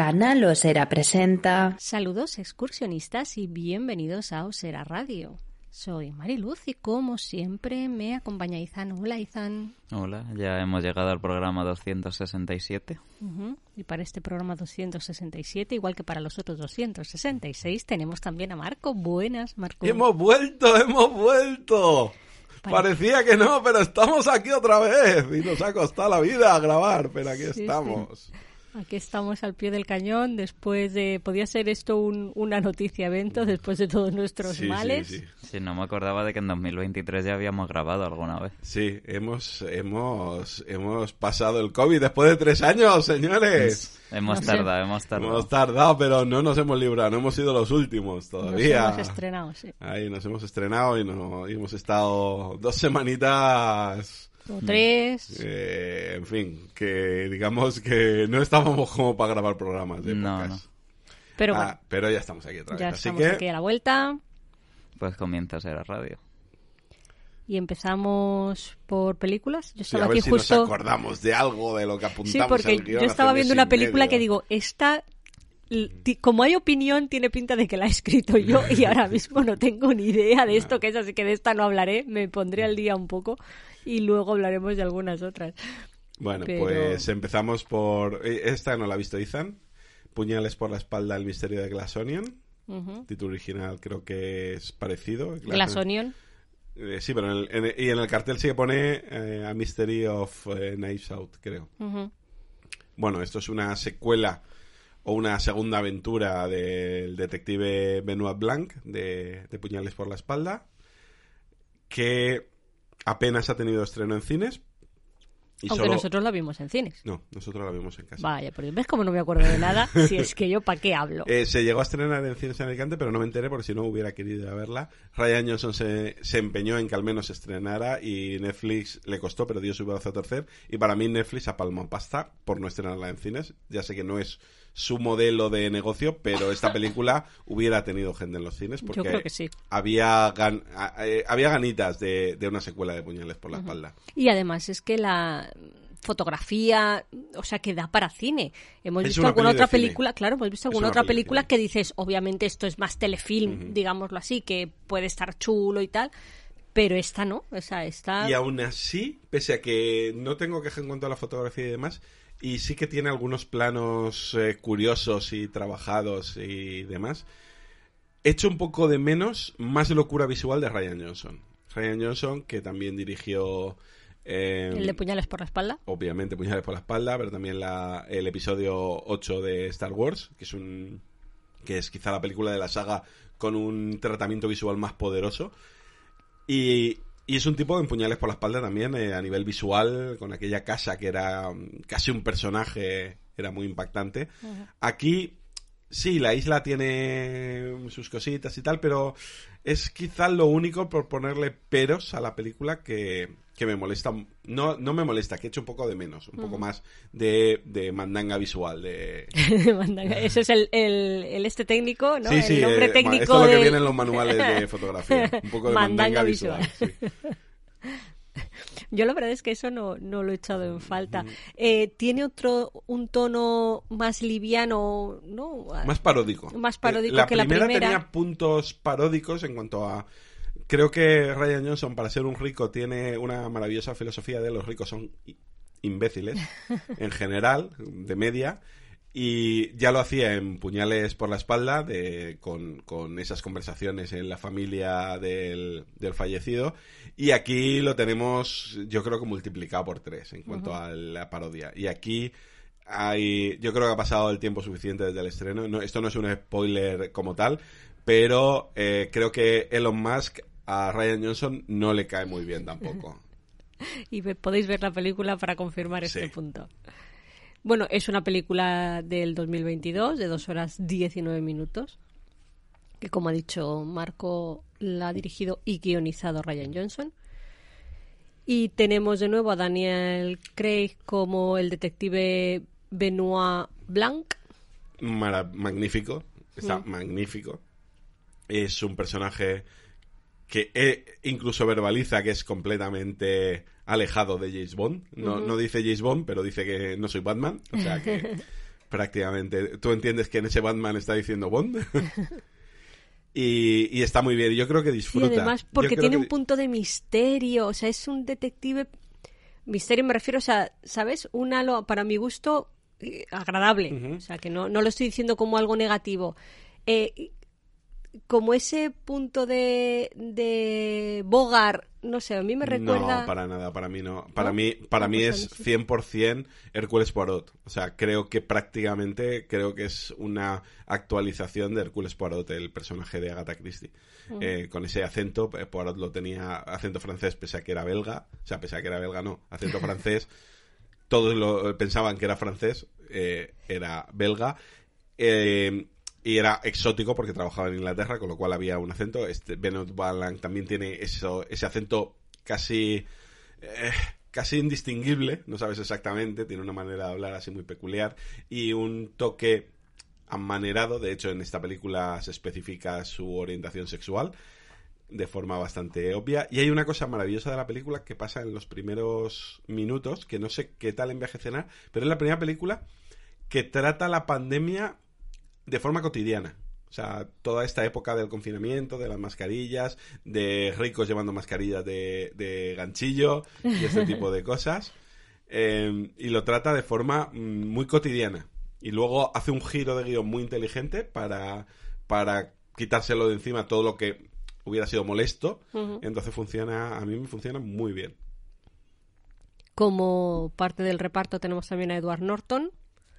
Canal Osera presenta. Saludos excursionistas y bienvenidos a Osera Radio. Soy Mariluz y como siempre me acompaña Izan. Hola Izan. Hola, ya hemos llegado al programa 267. Ujú, Y para este programa 267, igual que para los otros 266, tenemos también a Marco. Buenas, Marco. ¡Hemos vuelto! ¡Hemos vuelto! Pare- Parecía que no, pero estamos aquí otra vez. Y nos ha costado la vida grabar, pero aquí Sí, estamos. Aquí estamos al pie del cañón después de... Podía ser esto un- una noticia evento después de todos nuestros Sí, males. sí, sí. Sí, no me acordaba de que en 2023 ya habíamos grabado alguna vez. Sí, hemos, hemos, hemos pasado el COVID después de tres años, señores. Hemos No sé. tardado, hemos tardado. Hemos tardado, pero no nos hemos librado, no hemos sido los últimos Nos todavía. hemos estrenado, sí. Ahí nos hemos estrenado y, no, y hemos estado dos semanitas O tres. Eh, en fin, que digamos que no estábamos como para grabar programas de No, podcast. Pero Ah, bueno, pero ya estamos aquí otra vez. ya Así estamos que aquí a la vuelta. Pues comienza a ser a radio. Y empezamos por películas. Yo sí, estaba a ver aquí si justo. nos acordamos de algo de lo que apuntamos. Sí, al porque guion yo estaba viendo una película medio. que digo, esta, como hay opinión, tiene pinta de que la he escrito yo y ahora mismo no tengo ni idea de esto que es, así que de esta no hablaré, me pondré al día un poco y luego hablaremos de algunas otras. Bueno, pero- pues empezamos por... eh, Esta no la ha visto Ethan. Puñales por la espalda, el misterio de Glass Onion. Título original creo que es parecido. Glass Onion. Eh, sí, pero en el, en el- y en el cartel sí que pone eh, A Mystery of eh, Knives Out, creo. Bueno, esto es una secuela o una segunda aventura del detective Benoit Blanc de, de Puñales por la espalda, que apenas ha tenido estreno en cines. Y Aunque solo- nosotros la vimos en cines. No, nosotros la vimos en casa. Vaya, pero ves cómo no me acuerdo de nada, si es que yo para qué hablo. Eh, se llegó a estrenar en cines en Alicante, pero no me enteré porque si no hubiera querido ir a verla. Ryan Johnson se, se empeñó en que al menos se estrenara y Netflix le costó, pero dio su brazo a torcer. Y para mí Netflix ha palmado pasta por no estrenarla en cines. Ya sé que no es su modelo de negocio, pero esta película hubiera tenido gente en los cines porque Yo creo que sí. había, gan- eh, había ganitas de, de una secuela de Puñales por la espalda. Y además es que la fotografía, o sea, que da para cine. Hemos Es visto una alguna otra cine. película, claro, hemos visto alguna una otra película que dices, obviamente esto es más telefilm, digámoslo así, que puede estar chulo y tal, pero esta no, o sea, esta Y aún así, pese a que no tengo queja en cuanto a la fotografía y demás, y sí que tiene algunos planos eh, curiosos y trabajados y demás, echo un poco de menos más locura visual de Ryan Johnson. Ryan Johnson, que también dirigió... eh, el de puñales por la espalda. obviamente Puñales por la espalda, pero también la, el episodio 8 de Star Wars, que es un que es quizá la película de la saga con un tratamiento visual más poderoso. Y, y es un tipo de Puñales por la espalda también eh, a nivel visual, con aquella casa que era mm, casi un personaje, era muy impactante. Aquí sí, la isla tiene sus cositas y tal, pero es quizá lo único por ponerle peros a la película que, que me molesta. No, no me molesta, que echo un poco de menos, un poco más de, de mandanga visual. De... Mandanga. Ese es el, el, el este técnico, ¿no? Sí, sí, el nombre eh, técnico esto es lo que viene en los manuales de fotografía. Un poco de Mandanga mandanga, visual. visual. sí. Yo la verdad es que eso no, no lo he echado en falta. Eh, tiene otro, un tono más liviano, ¿no? Más paródico. Más paródico Eh, la que la primera primera. tenía puntos paródicos en cuanto a... Creo que Ryan Johnson, para ser un rico, tiene una maravillosa filosofía de los ricos son imbéciles, en general, de media. Y ya lo hacía en Puñales por la espalda, de, con, con esas conversaciones en la familia del, del fallecido. Y aquí lo tenemos, yo creo que multiplicado por tres en cuanto a la parodia. Y aquí hay, yo creo que ha pasado el tiempo suficiente desde el estreno. No, esto no es un spoiler como tal, pero eh, creo que Elon Musk a Ryan Johnson no le cae muy bien tampoco. Y podéis ver la película para confirmar este punto. Bueno, es una película del 2022 de 2 horas 19 minutos, que como ha dicho Marco, la ha dirigido y guionizado Ryan Johnson. Y tenemos de nuevo a Daniel Craig como el detective Benoit Blanc. Mara- magnífico, está Mm. magnífico. Es un personaje que eh, incluso verbaliza que es completamente alejado de James Bond. No, no dice James Bond, pero dice que no soy Batman. O sea que prácticamente tú entiendes que en ese Batman está diciendo Bond. y, y está muy bien. Yo creo que Y disfruta. además Yo porque tiene que- un punto de misterio, o sea, es un detective... Misterio me refiero, o sea, ¿sabes? Un halo, para mi gusto, eh, agradable. O sea, que no, no lo estoy diciendo como algo negativo. Eh, como ese punto de, de Bogart, no sé, a mí me recuerda... No, para nada, para mí no. Para ¿No? mí, para mí pues es mí sí. 100% Hércules Poirot. O sea, creo que prácticamente, creo que es una actualización de Hércules Poirot, el personaje de Agatha Christie. Eh, con ese acento, eh, Poirot lo tenía acento francés, pese a que era belga. O sea, pese a que era belga, no, acento francés. Todos lo pensaban que era francés, eh, era belga. Eh, y era exótico porque trabajaba en Inglaterra, con lo cual había un acento. Este Benoit Blanc también tiene eso, ese acento casi eh, casi indistinguible, no sabes exactamente, tiene una manera de hablar así muy peculiar y un toque amanerado, de hecho en esta película se especifica su orientación sexual de forma bastante obvia y hay una cosa maravillosa de la película que pasa en los primeros minutos, que no sé qué tal envejecerá, pero es la primera película que trata la pandemia de forma cotidiana. O sea, toda esta época del confinamiento, de las mascarillas, de ricos llevando mascarillas de, de ganchillo y este tipo de cosas. Eh, y lo trata de forma mm, muy cotidiana. Y luego hace un giro de guion muy inteligente para, para quitárselo de encima todo lo que hubiera sido molesto. Entonces funciona, a mí me funciona muy bien. Como parte del reparto tenemos también a Edward Norton,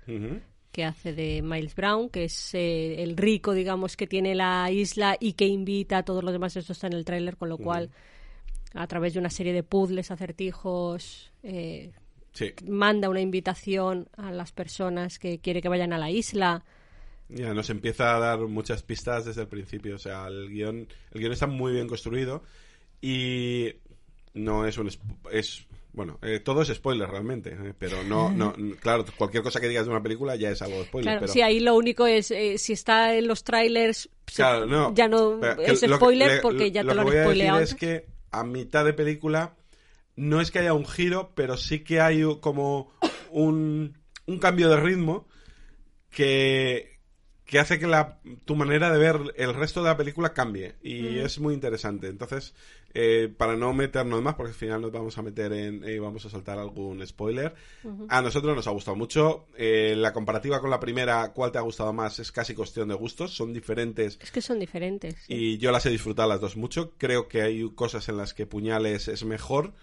Ujú. Que hace de Miles Brown, que es eh, el rico, digamos, que tiene la isla y que invita a todos los demás. Esto está en el tráiler, con lo cual, a través de una serie de puzzles, acertijos, eh, Sí. manda una invitación a las personas que quiere que vayan a la isla. Ya, nos empieza a dar muchas pistas desde el principio. O sea, el guion, el guion está muy bien construido y no es un... es Bueno, eh, todo es spoiler realmente, eh, pero no, no, claro, cualquier cosa que digas de una película ya es algo spoiler. Claro, pero... sí, ahí lo único es, eh, si está en los trailers, se- Claro, no, ya no es lo que- spoiler le- porque ya te lo, que han voy a decir spoileado. es que a mitad de película no es que haya un giro, pero sí que hay como un, un cambio de ritmo que, que hace que la, tu manera de ver el resto de la película cambie. Y es muy interesante. Entonces, eh, para no meternos más, porque al final nos vamos a meter en y vamos a soltar algún spoiler. A nosotros nos ha gustado mucho. Eh, la comparativa con la primera, ¿cuál te ha gustado más? Es casi cuestión de gustos. Son diferentes Es que son diferentes. sí. y yo las he disfrutado las dos mucho. Creo que hay cosas en las que Puñales es mejor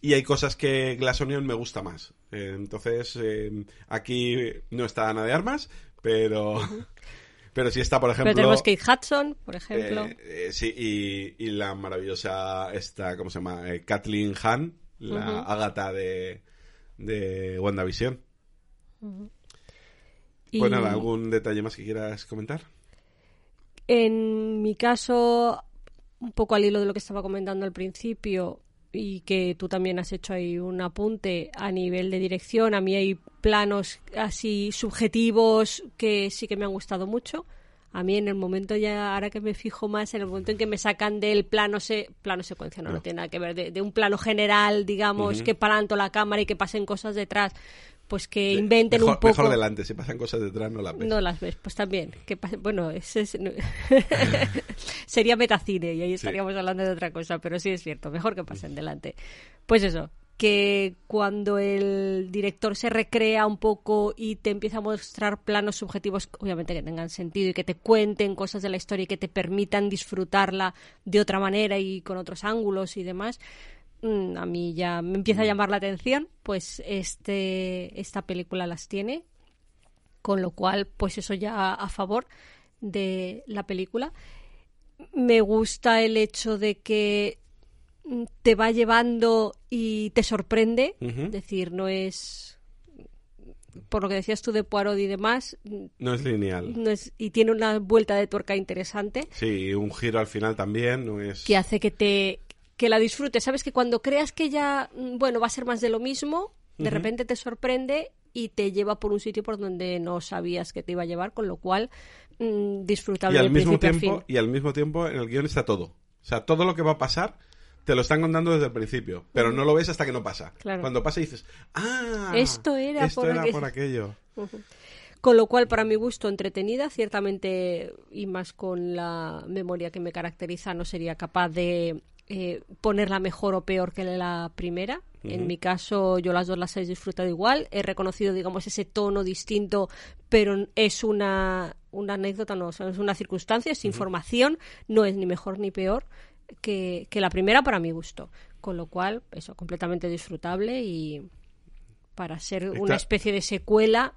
y hay cosas que Glass Onion me gusta más. Eh, entonces, eh, aquí no está Ana de Armas, pero, pero sí está, por ejemplo... Pero tenemos Kate Hudson, por ejemplo. eh, eh, sí, y, y la maravillosa, esta, ¿cómo se llama? Eh, Kathleen Hahn, la. Ágata de, de WandaVision. y Pues nada, ¿algún detalle más que quieras comentar? en mi caso, un poco al hilo de lo que estaba comentando al principio y que tú también has hecho ahí un apunte a nivel de dirección, a mí hay planos así subjetivos que sí que me han gustado mucho. A mí en el momento ya, ahora que me fijo más, en el momento en que me sacan del plano se, plano secuencia, no, no No. tiene nada que ver, de, de un plano general, digamos, que paran toda la cámara y que pasen cosas detrás, pues que Sí, inventen mejor, un poco... Mejor delante, si pasan cosas detrás no las ves. No las ves, pues también. Que pase- bueno, ese es- sería metacine y ahí estaríamos hablando de otra cosa, pero sí es cierto, mejor que pasen delante. Pues eso, que cuando el director se recrea un poco y te empieza a mostrar planos subjetivos, obviamente que tengan sentido y que te cuenten cosas de la historia y que te permitan disfrutarla de otra manera y con otros ángulos y demás, a mí ya me empieza a llamar la atención, pues este esta película las tiene con lo cual, pues eso ya a favor de la película. Me gusta el hecho de que mm, te va llevando y te sorprende, es decir, no es por lo que decías tú de Poirot y demás, No es lineal. no es, y tiene una vuelta de tuerca interesante Sí, un giro al final también, no es... que hace que te que la disfrutes. Sabes que cuando creas que ya, mm, bueno, va a ser más de lo mismo, de repente te sorprende y te lleva por un sitio por donde no sabías que te iba a llevar, con lo cual mm, disfrutable y al mismo tiempo y al mismo tiempo en el guion está todo. O sea todo lo que va a pasar te lo están contando desde el principio pero no lo ves hasta que no pasa. Claro. cuando pasa dices ah Esto era esto por era aquel- por aquello. Con lo cual, para mi gusto, entretenida, ciertamente, y más con la memoria que me caracteriza, no sería capaz de eh, ponerla mejor o peor que la primera. En mi caso, yo las dos las he disfrutado igual. He reconocido, digamos, ese tono distinto, pero es una, una anécdota, no, o sea, es una circunstancia, es información, no es ni mejor ni peor que, que la primera para mi gusto. Con lo cual, eso, completamente disfrutable y para ser una especie de secuela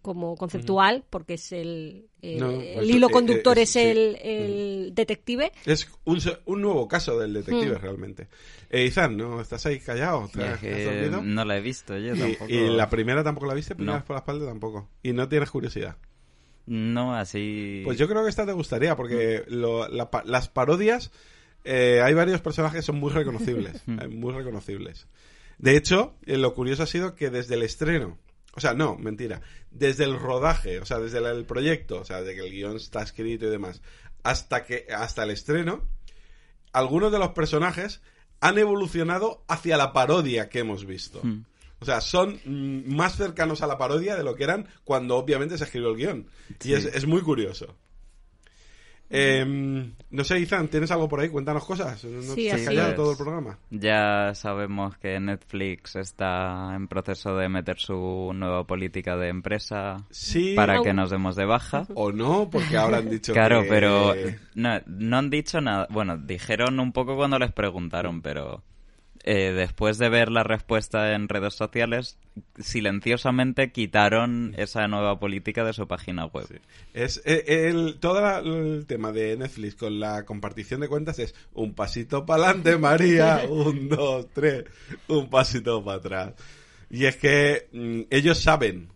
como conceptual, porque es el, el, No, el pues, hilo eh, conductor eh, es sí. el, el detective. es un, un nuevo caso del Mm. detective realmente eh, Izan no estás ahí callado ¿Te, Es te has que dormido? no la he visto yo y, tampoco. y la primera tampoco la viste primera No. vez por la espalda tampoco y no tienes curiosidad No, así... Pues yo creo que esta te gustaría, porque lo- la pa- las parodias, eh, hay varios personajes que son muy reconocibles, eh, muy reconocibles. De hecho, eh, lo curioso ha sido que desde el estreno, o sea, no, mentira, desde el rodaje, o sea, desde el, el proyecto, o sea, de que el guion está escrito y demás, hasta que hasta el estreno, algunos de los personajes han evolucionado hacia la parodia que hemos visto. Hmm. O sea, son mm, más cercanos a la parodia de lo que eran cuando obviamente se escribió el guion. Y es, es muy curioso. Em, no sé, Izan, ¿tienes algo por ahí? Cuéntanos cosas. ¿No Sí, te has así callado es. todo el programa? Ya sabemos que Netflix está en proceso de meter su nueva política de empresa Sí para Au. que nos demos de baja. o no, porque ahora han dicho Claro, que... pero no, no han dicho nada. Bueno, dijeron un poco cuando les preguntaron, pero eh, después de ver la respuesta en redes sociales, silenciosamente quitaron esa nueva política de su página web. Es eh, el, todo la- el tema de Netflix con la compartición de cuentas es un pasito para adelante, María, un, dos, tres, un pasito para atrás. Y es que mm, ellos saben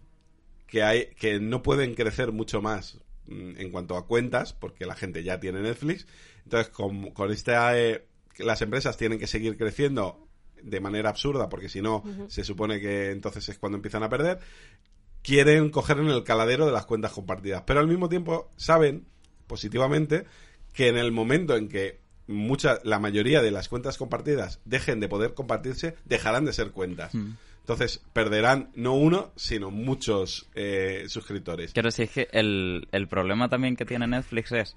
que hay que no pueden crecer mucho más mm, en cuanto a cuentas porque la gente ya tiene Netflix. Entonces, con, con esta eh, las empresas tienen que seguir creciendo de manera absurda porque si no se supone que entonces es cuando empiezan a perder quieren coger en el caladero de las cuentas compartidas. Pero al mismo tiempo saben, positivamente, que en el momento en que mucha, la mayoría de las cuentas compartidas dejen de poder compartirse, dejarán de ser cuentas. Entonces perderán no uno, sino muchos eh, suscriptores. Claro, si es que el, el problema también que tiene Netflix es,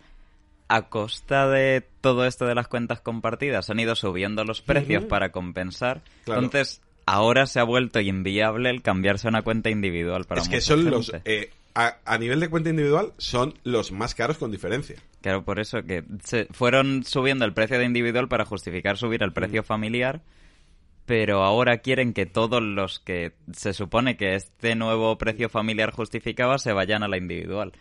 a costa de todo esto de las cuentas compartidas, han ido subiendo los precios para compensar. Claro. Entonces, ahora se ha vuelto inviable el cambiarse a una cuenta individual para es que son los... eh, a, a nivel de cuenta individual, son los más caros con diferencia. Claro, por eso que se fueron subiendo el precio de individual para justificar subir el precio familiar, pero ahora quieren que todos los que se supone que este nuevo precio familiar justificaba se vayan a la individual.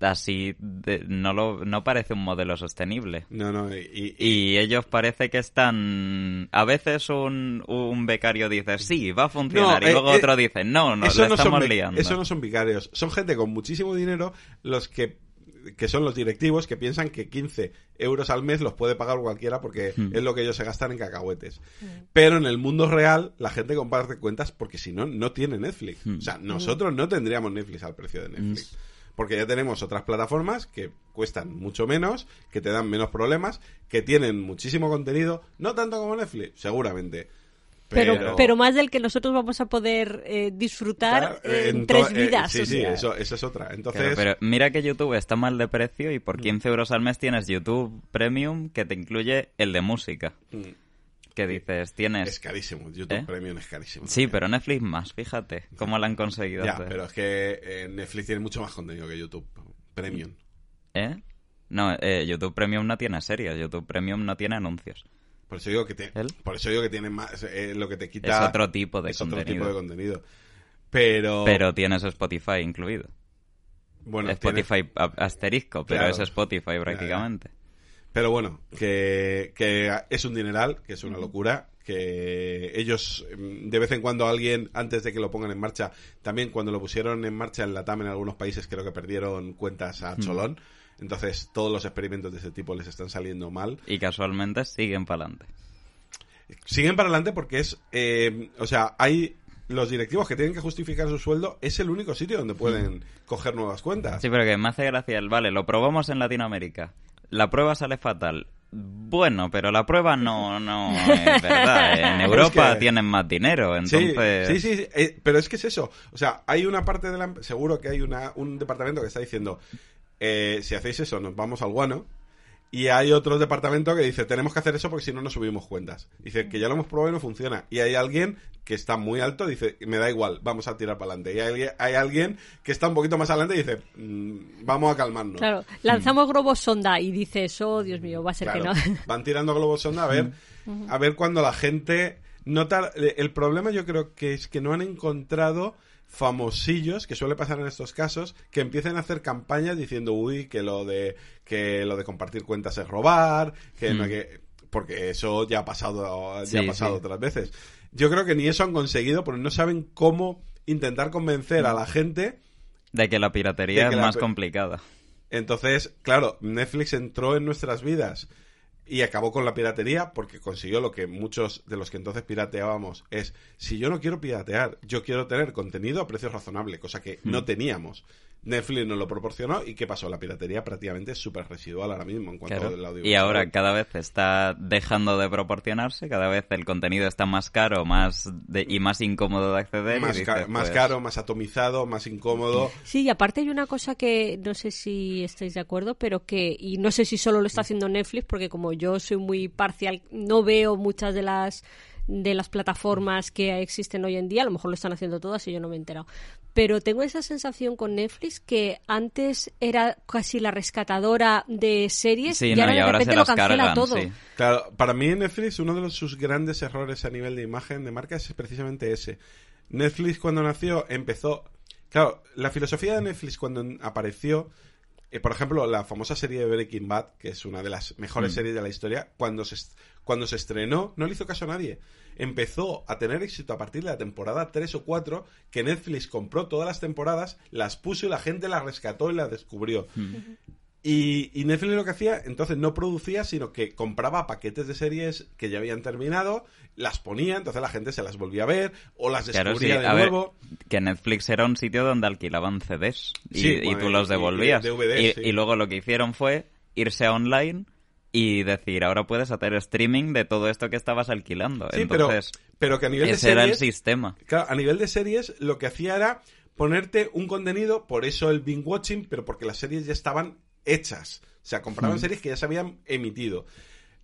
Así de- no lo no parece un modelo sostenible. No, no, y, y- Y ellos parece que están... A veces un, un becario dice, sí, va a funcionar. No, y eh, luego eh, otro dice, no, no estamos son, be- liando. Eso no son vicarios. Son gente con muchísimo dinero los que, que son los directivos que piensan que 15 euros al mes los puede pagar cualquiera porque Hmm. es lo que ellos se gastan en cacahuetes. Pero en el mundo real la gente comparte cuentas porque si no, no tiene Netflix. Hmm. O sea, nosotros no tendríamos Netflix al precio de Netflix. Porque ya tenemos otras plataformas que cuestan mucho menos, que te dan menos problemas, que tienen muchísimo contenido, no tanto como Netflix, seguramente. Pero, pero, más del que nosotros vamos a poder eh, disfrutar Claro, en, tres to- eh, vidas. sí, o sí, sea. eso, eso es otra. Entonces, Claro, pero mira que YouTube está mal de precio y Mm. por 15 euros al mes tienes YouTube Premium que te incluye el de música. mm, Que dices, tienes... es carísimo. YouTube ¿Eh? Premium es carísimo. Sí, pero Netflix más, fíjate cómo lo han conseguido Ya, hacer. pero es que eh, Netflix tiene mucho más contenido que YouTube Premium. ¿Eh? No, eh, YouTube Premium no tiene series, YouTube Premium no tiene anuncios. Por eso digo que, por eso digo que tiene más. eh, lo que te Es quita. otro tipo de es otro contenido. tipo de contenido. Pero. Pero tienes Spotify incluido. bueno, Spotify asterisco, pero Claro. es Spotify prácticamente. Pero bueno, que, que es un dineral, que es una locura, que ellos mm, de vez en cuando alguien antes de que lo pongan en marcha también cuando lo pusieron en marcha en la TAM en algunos países creo que perdieron cuentas a cholón entonces todos los experimentos de ese tipo les están saliendo mal Y casualmente siguen para adelante. siguen para adelante porque es eh, o sea hay los directivos que tienen que justificar su sueldo es el único sitio donde pueden coger nuevas cuentas Sí, pero que me hace gracia el, vale, lo probamos en Latinoamérica. La prueba sale fatal. Bueno, pero la prueba no, no es verdad. En Es Europa que- tienen más dinero, Sí, entonces... Sí, sí, sí, eh, pero es que es eso. O sea, hay una parte de la... Seguro que hay una, un departamento que está diciendo, eh, si hacéis eso, nos vamos al guano. Y hay otro departamento que dice, tenemos que hacer eso porque si no, no subimos cuentas. Dice que ya lo hemos probado y no funciona. Y hay alguien que está muy alto, dice, me da igual, vamos a tirar para adelante. Y hay, hay alguien que está un poquito más adelante y dice, "Mm, vamos a calmarnos. Claro, lanzamos globos sonda y dices, oh, Dios mío, va a ser Claro, que no. Van tirando globos sonda a ver, a ver cuando la gente nota. El problema yo creo que es que no han encontrado famosillos, que suele pasar en estos casos, que empiecen a hacer campañas diciendo, uy, que lo de que lo de compartir cuentas es robar, que no hay que porque eso ya ha pasado ya Sí, ha pasado sí. otras veces. Yo creo que ni eso han conseguido porque no saben cómo intentar convencer a la gente De que la piratería que es la más complicada. entonces, claro, Netflix entró en nuestras vidas y acabó con la piratería porque consiguió lo que muchos de los que entonces pirateábamos es, si yo no quiero piratear, yo quiero tener contenido a precio razonable, cosa que no teníamos. Netflix nos lo proporcionó y ¿qué pasó? La piratería prácticamente es súper residual ahora mismo en cuanto Claro. al audio. Y ahora cada vez está dejando de proporcionarse, cada vez el contenido está más caro más de- y más incómodo de acceder. y más, dices, ca- más pues, caro, más atomizado, más incómodo. Sí, y aparte hay una cosa que no sé si estáis de acuerdo, pero que, y no sé si solo lo está haciendo Netflix, porque como yo soy muy parcial, no veo muchas de las de las plataformas que existen hoy en día, a lo mejor lo están haciendo todas y yo no me he enterado. Pero tengo esa sensación con Netflix que antes era casi la rescatadora de series Sí, y no, ahora y de repente se lo cancela cargan, todo. sí. Claro, para mí Netflix uno de los- sus grandes errores a nivel de imagen de marca es precisamente ese. Netflix cuando nació empezó... Claro, la filosofía de Netflix cuando apareció, eh, por ejemplo, la famosa serie de Breaking Bad, que es una de las mejores series de la historia, cuando se, cuando se estrenó no le hizo caso a nadie. Empezó a tener éxito a partir de la temporada 3 o 4, que Netflix compró todas las temporadas, las puso y la gente las rescató y las descubrió. Y, y Netflix lo que hacía, entonces no producía, sino que compraba paquetes de series que ya habían terminado, las ponía, entonces la gente se las volvía a ver o las Claro, sí, descubría de ver, nuevo. que Netflix era un sitio donde alquilaban CDs y, Sí, y bueno, tú los y devolvías. Y, sí. y luego lo que hicieron fue irse a online y decir, ahora puedes hacer streaming de todo esto que estabas alquilando. Sí, Entonces, pero, pero que a nivel de ese era el series, sistema. claro, a nivel de series lo que hacía era ponerte un contenido, por eso el binge watching, pero porque las series ya estaban hechas. O sea, compraban series que ya se habían emitido.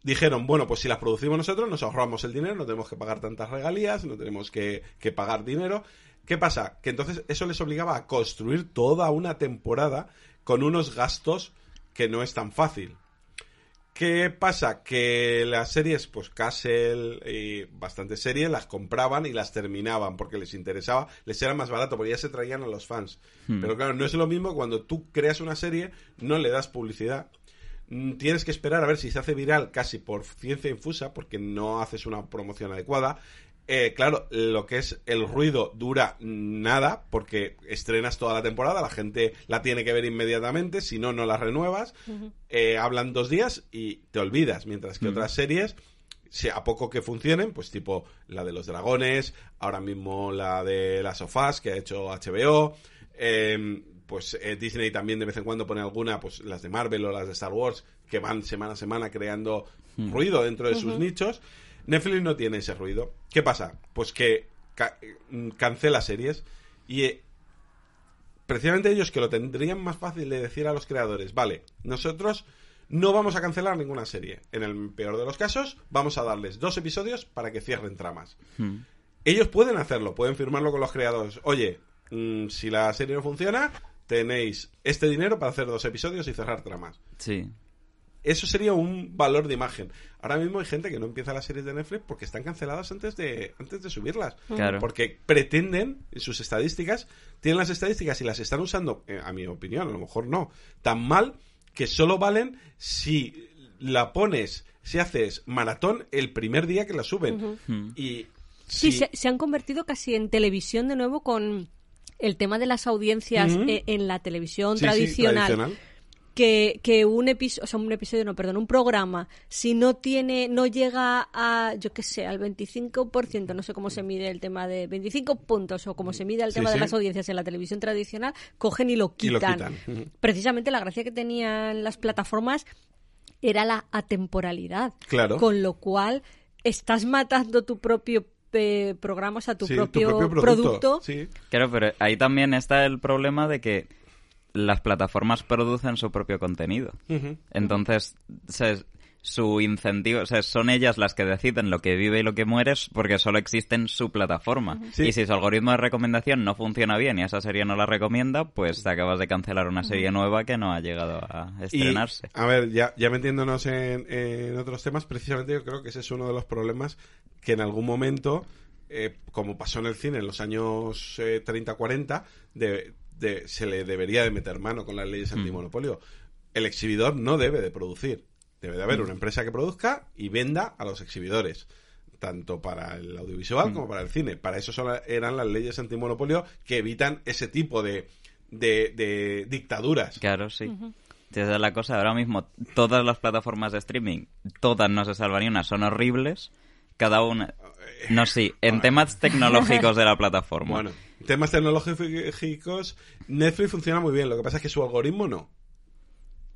Dijeron, bueno, pues si las producimos nosotros, nos ahorramos el dinero, no tenemos que pagar tantas regalías, no tenemos que, que pagar dinero. ¿Qué pasa? Que entonces eso les obligaba a construir toda una temporada con unos gastos que no es tan fácil. ¿Qué pasa? Que las series, pues Castle y bastantes series, las compraban y las terminaban porque les interesaba, les era más barato porque ya se traían a los fans. Pero claro, no es lo mismo cuando tú creas una serie, no le das publicidad. Mm, Tienes que esperar a ver si se hace viral casi por ciencia infusa porque no haces una promoción adecuada. Eh, claro, lo que es el ruido dura nada porque estrenas toda la temporada, la gente la tiene que ver inmediatamente, si no, no la renuevas. Eh, hablan dos días y te olvidas, mientras que otras series, si a poco que funcionen, pues tipo la de los dragones, ahora mismo la de las sofás que ha hecho HBO, eh, pues eh, Disney también de vez en cuando pone alguna, pues las de Marvel o las de Star Wars, que van semana a semana creando ruido dentro de sus nichos. Netflix no tiene ese ruido. ¿Qué pasa? Pues que ca- mm, cancela series y eh, precisamente ellos que lo tendrían más fácil de decir a los creadores, vale, nosotros no vamos a cancelar ninguna serie. En el peor de los casos, vamos a darles dos episodios para que cierren tramas. Hmm. Ellos pueden hacerlo, pueden firmarlo con los creadores. Oye, mm, si la serie no funciona, tenéis este dinero para hacer dos episodios y cerrar tramas. Sí. Eso sería un valor de imagen. Ahora mismo hay gente que no empieza las series de Netflix porque están canceladas antes de, antes de subirlas. Claro. Porque pretenden, en sus estadísticas, tienen las estadísticas y las están usando, eh, a mi opinión, a lo mejor no, tan mal que solo valen si la pones, si haces maratón el primer día que la suben. Y Sí, se, se han convertido casi en televisión de nuevo con el tema de las audiencias eh, en la televisión sí, sí, tradicional. Que, que un episodio, o sea, un episodio, no, perdón, un programa, si no tiene, no llega a, yo qué sé, al 25%, no sé cómo se mide el tema de 25 puntos o cómo se mide el Sí, tema de sí. las audiencias en la televisión tradicional, cogen y lo Y lo quitan. Precisamente la gracia que tenían las plataformas era la atemporalidad. Claro. Con lo cual, estás matando tu propio eh, programa, o sea, tu, Sí, propio, producto. producto. Sí. Claro, pero ahí también está el problema de que las plataformas producen su propio contenido. Entonces, se- su incentivo, o sea, son ellas las que deciden lo que vive y lo que mueres porque solo existe en su plataforma. Sí. Y si su algoritmo de recomendación no funciona bien y esa serie no la recomienda, pues te acabas de cancelar una serie nueva que no ha llegado a Y, estrenarse. a ver, ya, ya metiéndonos en, en otros temas, precisamente yo creo que ese es uno de los problemas que en algún momento, eh, como pasó en el cine en los años eh, 30-40, de, de- se le debería de meter mano con las leyes antimonopolio. El exhibidor no debe de producir. Debe de haber una empresa que produzca y venda a los exhibidores tanto para el audiovisual como para el cine. Para eso son eran las leyes antimonopolio que evitan ese tipo de, de, de dictaduras. Claro, sí. Esa es la cosa. Ahora mismo, todas las plataformas de streaming, todas no se salvan ni una, son horribles. Cada una. No, sí, en temas tecnológicos de la plataforma. Bueno, temas tecnológicos, Netflix funciona muy bien, lo que pasa es que su algoritmo no.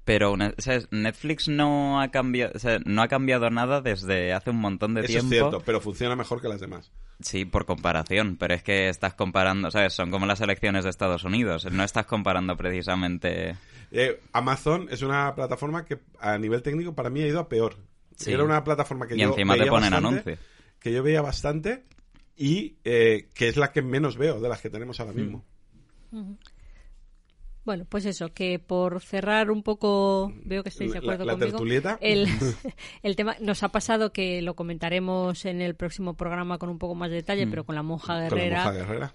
Pero una- ¿sabes? Netflix no ha cambiado, o sea, no ha cambiado nada desde hace un montón de Eso tiempo. es cierto, pero funciona mejor que las demás. Sí, por comparación, pero es que estás comparando, ¿sabes? Son como las elecciones de Estados Unidos. No estás comparando precisamente. Eh, Amazon es una plataforma que a nivel técnico para mí ha ido a peor. Sí. Era una plataforma que Y yo encima te ponen bastante, anuncios. Que yo veía bastante y eh, que es la que menos veo de las que tenemos Mm. ahora mismo. Bueno, pues eso, que por cerrar un poco, veo que estáis de La- acuerdo la conmigo. tertulieta. El, el tema nos ha pasado que lo comentaremos en el próximo programa con un poco más de detalle, pero con la monja Con la guerrera, monja guerrera.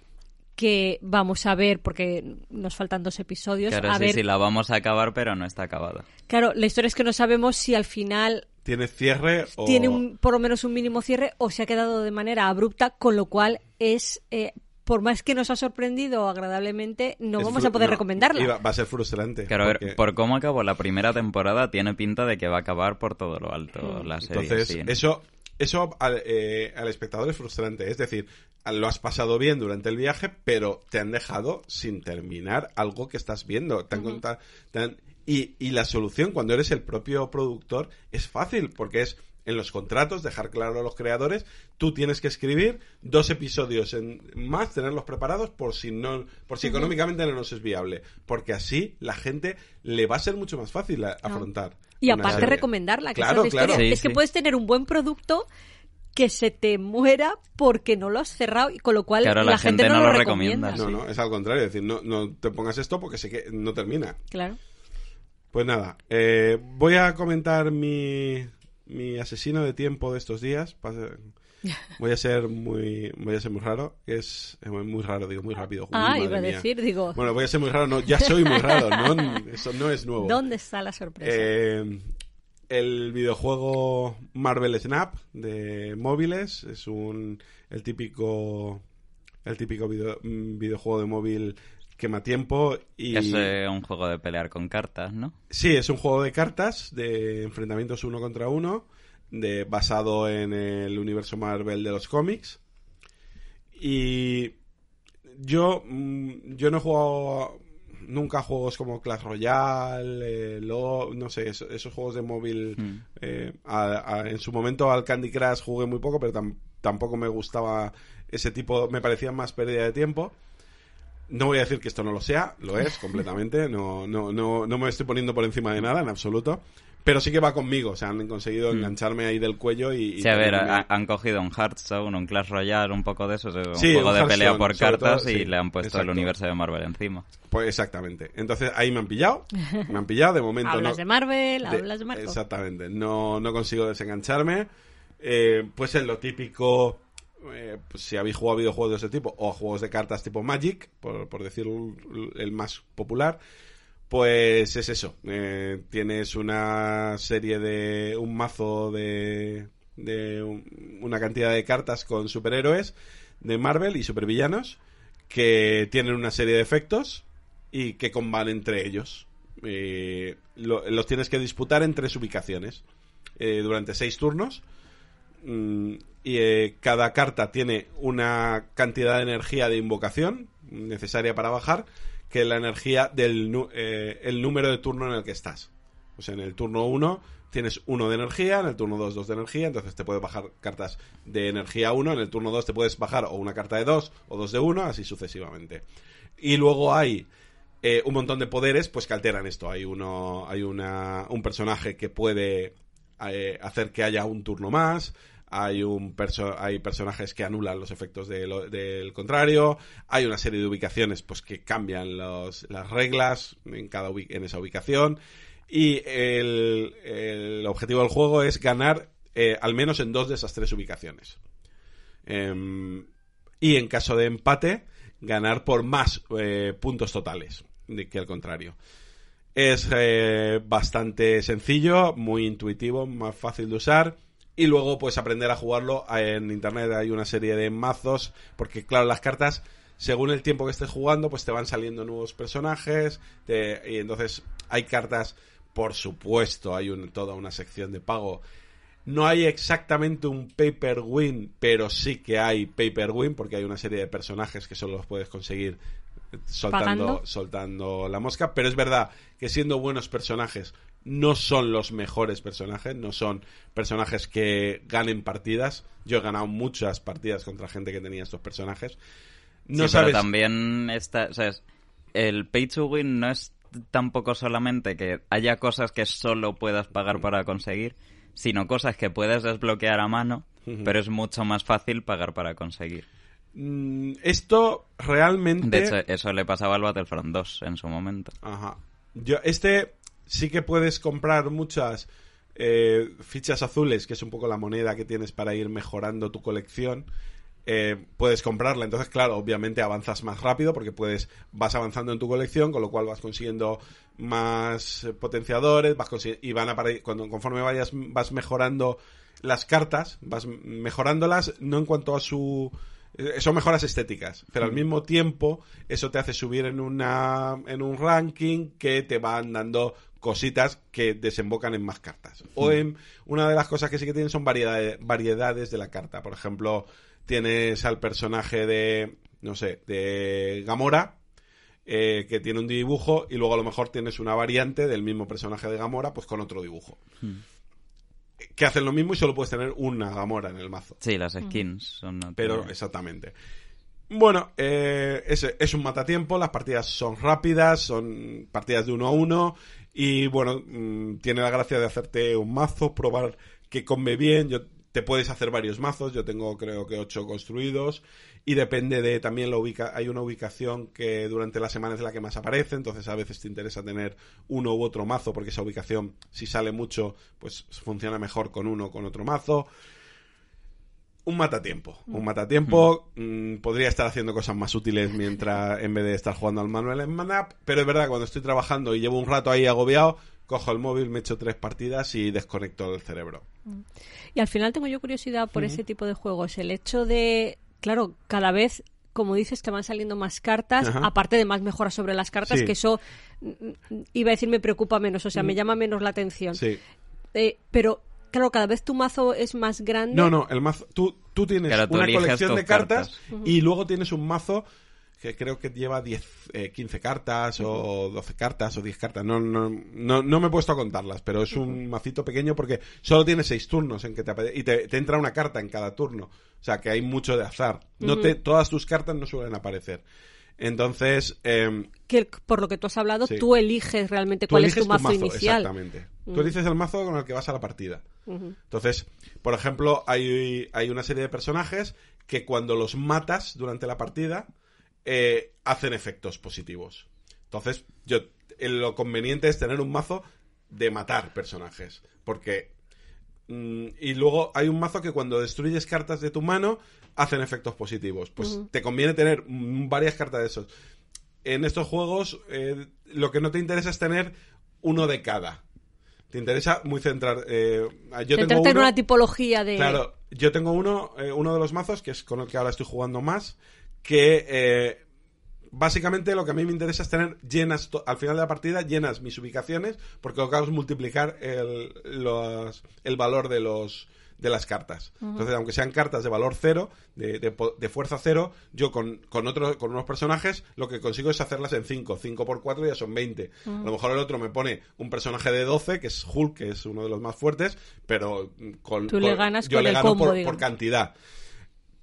que vamos a ver, porque nos faltan dos episodios, Claro, a sí, ver, sí, la vamos a acabar, pero no está acabada. claro, la historia es que no sabemos si al final ¿Tiene cierre o...? tiene un, por lo menos un mínimo cierre o se ha quedado de manera abrupta, con lo cual es, eh, por más que nos ha sorprendido agradablemente, no es vamos a poder no, recomendarla. iba- va a ser frustrante. Claro, a ver, por cómo acabó la primera temporada, tiene pinta de que va a acabar por todo lo alto la serie. Entonces, sí. eso, eso al, eh, al espectador es frustrante. Es decir, lo has pasado bien durante el viaje, pero te han dejado sin terminar algo que estás viendo. Te han conta- te han- y, y la solución, cuando eres el propio productor, es fácil, porque es en los contratos dejar claro a los creadores, tú tienes que escribir dos episodios en más, tenerlos preparados por si no, por si económicamente no nos es viable, porque así la gente le va a ser mucho más fácil a- afrontar. Y aparte serie. recomendarla, que Claro, esa es la claro. historia. Sí, es que puedes tener un buen producto que se te muera porque no lo has cerrado y con lo cual Claro, la, la gente no, no lo lo recomienda. recomienda, No, no, es al contrario. Es decir, no, no te pongas esto porque sé que no termina. Claro. Pues nada, eh, voy a comentar mi, mi asesino de tiempo de estos días. Voy a ser muy voy a ser muy raro. Es eh, muy raro, digo, muy rápido. Uy, ah, iba a mía. decir, digo, Bueno, voy a ser muy raro. No, ya soy muy raro. No, eso no es nuevo. ¿dónde está la sorpresa? Eh, el videojuego Marvel Snap de móviles es un el típico el típico video- mm, videojuego de móvil quema tiempo y Es eh, un juego de pelear con cartas, ¿no? sí es un juego de cartas de enfrentamientos uno contra uno de basado en el universo Marvel de los cómics y yo mm, yo no he jugado nunca juegos como Clash Royale, eh, Lo- no sé, eso- esos, juegos de móvil. Mm. eh, a- a- en su momento al Candy Crush jugué muy poco, pero tam- tampoco me gustaba ese tipo, me parecía más pérdida de tiempo. No voy a decir que esto no lo sea, lo es completamente, no, no, no, no me estoy poniendo por encima de nada en absoluto, pero sí que va conmigo, o sea, han conseguido engancharme ahí del cuello y... y Mm. Sí, a ver, han cogido un Hearthstone, un Clash Royale, un poco de eso, un Sí, juego un de pelea por cartas todo, y sí, le han puesto el universo de Marvel encima. Pues exactamente. Entonces ahí me han pillado, me han pillado, de momento hablas no... de Marvel, de- hablas de Marco. Exactamente. No, no consigo desengancharme. Eh, pues es lo típico. Eh, pues si habéis jugado videojuegos de ese tipo, o juegos de cartas tipo Magic, por, decir el más popular, Pues es eso. eh, tienes una serie de. un mazo de. de un- una cantidad de cartas con superhéroes de Marvel y supervillanos que tienen una serie de efectos y que comban entre ellos. Eh, lo- los tienes que disputar en tres ubicaciones eh, durante seis turnos. Mm, y eh, cada carta tiene una cantidad de energía de invocación necesaria para bajar, que es la energía del eh, el número de turno en el que estás. O sea, en el turno 1 tienes 1 de energía, en el turno 2 2 de energía, entonces te puedes bajar cartas de energía 1, en el turno 2 te puedes bajar o una carta de 2 o 2 de 1, así sucesivamente. Y luego hay eh, un montón de poderes pues que alteran esto. Hay uno hay una, un personaje que puede eh, hacer que haya un turno más. Hay, un perso- hay personajes que anulan los efectos del contrario. Hay una serie de ubicaciones pues que cambian los- las reglas en, cada en esa ubicación. Y el, el objetivo del juego es ganar eh, al menos en dos de esas tres ubicaciones. Em, y en caso de empate, ganar por más eh, puntos totales que el contrario. Es eh, bastante sencillo, muy intuitivo, más fácil de usar. Y luego, pues aprender a jugarlo. En internet hay una serie de mazos. Porque, claro, las cartas, según el tiempo que estés jugando, pues te van saliendo nuevos personajes. te- y entonces hay cartas, por supuesto, hay un- toda una sección de pago. No hay exactamente un paper win, pero sí que hay paper win, porque hay una serie de personajes que solo los puedes conseguir soltando, Pagando. soltando la mosca. Pero es verdad que siendo buenos personajes, no son los mejores personajes, no son personajes que ganen partidas. Yo he ganado muchas partidas contra gente que tenía estos personajes. No Sí, sabes. pero también está, o sea, es- el pay to win no es tampoco solamente que haya cosas que solo puedas pagar para conseguir, sino cosas que puedes desbloquear a mano, pero es mucho más fácil pagar para conseguir. Mm, Esto realmente. De hecho, eso le pasaba al Battlefront 2 en su momento. Ajá. Yo, este sí que puedes comprar muchas eh, fichas azules, que es un poco la moneda que tienes para ir mejorando tu colección. Eh, puedes comprarla, entonces claro, obviamente avanzas más rápido porque puedes vas avanzando en tu colección, con lo cual vas consiguiendo más eh, potenciadores, vas y van a cuando conforme vayas vas mejorando las cartas, vas mejorándolas no en cuanto a su son mejoras estéticas, pero al mismo tiempo eso te hace subir en una en un ranking que te van dando cositas que desembocan en más cartas. O en una de las cosas que sí que tienen son variedades, variedades de la carta. Por ejemplo, tienes al personaje de no sé, de Gamora eh, que tiene un dibujo y luego a lo mejor tienes una variante del mismo personaje de Gamora pues con otro dibujo. Que hacen lo mismo y solo puedes tener una Gamora en el mazo. Sí, las skins son... Pero exactamente. Bueno, eh, es, es un matatiempo, las partidas son rápidas, son partidas de uno a uno y bueno, mm, tiene la gracia de hacerte un mazo, probar que come bien, yo, te puedes hacer varios mazos, yo tengo creo que ocho construidos. Y depende de también la ubica hay una ubicación que durante la semana es la que más aparece, entonces a veces te interesa tener uno u otro mazo porque esa ubicación si sale mucho pues funciona mejor con uno o con otro mazo un matatiempo. Un matatiempo. mm, podría estar haciendo cosas más útiles mientras en vez de estar jugando al manual en Manap. Pero es verdad, cuando estoy trabajando y llevo un rato ahí agobiado, cojo el móvil, me echo tres partidas y desconecto el cerebro. Y al final tengo yo curiosidad por ese tipo de juegos. El hecho de, claro, cada vez, como dices, te van saliendo más cartas, Ajá. aparte de más mejoras sobre las cartas, Sí. que eso, mm, mm, iba a decir, me preocupa menos, o sea, me llama menos la atención. Sí. Eh, pero, claro, cada vez tu mazo es más grande. No, no, el mazo. Tú, tú tienes Claro, tú una colección de cartas, cartas. y luego tienes un mazo que creo que lleva 10, eh, 15 cartas o 12 cartas o 10 cartas. No, no, no, no me he puesto a contarlas, pero es un macito pequeño porque solo tiene 6 turnos en que te y te, te entra una carta en cada turno. O sea que hay mucho de azar. No te, todas tus cartas no suelen aparecer. Entonces, Que por lo que tú has hablado, Sí. tú eliges realmente tú cuál es tu mazo, inicial. Exactamente. Tú eliges el mazo con el que vas a la partida. Entonces, por ejemplo, hay, hay una serie de personajes que cuando los matas durante la partida eh, hacen efectos positivos. Entonces, yo eh, lo conveniente es tener un mazo de matar personajes. Porque. Mm, y luego hay un mazo que cuando destruyes cartas de tu mano hacen efectos positivos. Pues te conviene tener varias cartas de esos. en estos juegos eh, lo que no te interesa es tener uno de cada. Te interesa muy centrar. Eh, yo tengo en una tipología de... Claro, yo tengo uno, eh, uno de los mazos, que es con el que ahora estoy jugando más, que básicamente lo que a mí me interesa es tener llenas, al final de la partida, llenas mis ubicaciones, porque lo que hago es multiplicar el, los- el valor de los de las cartas. Entonces, aunque sean cartas de valor cero, de, de de fuerza cero, yo con, con, otro, con unos personajes lo que consigo es hacerlas en 5. 5 por 4 ya son 20. A lo mejor el otro me pone un personaje de 12, que es Hulk, que es uno de los más fuertes, pero mm, con, Tú le ganas yo con le el gano combo, por, digamos. por cantidad.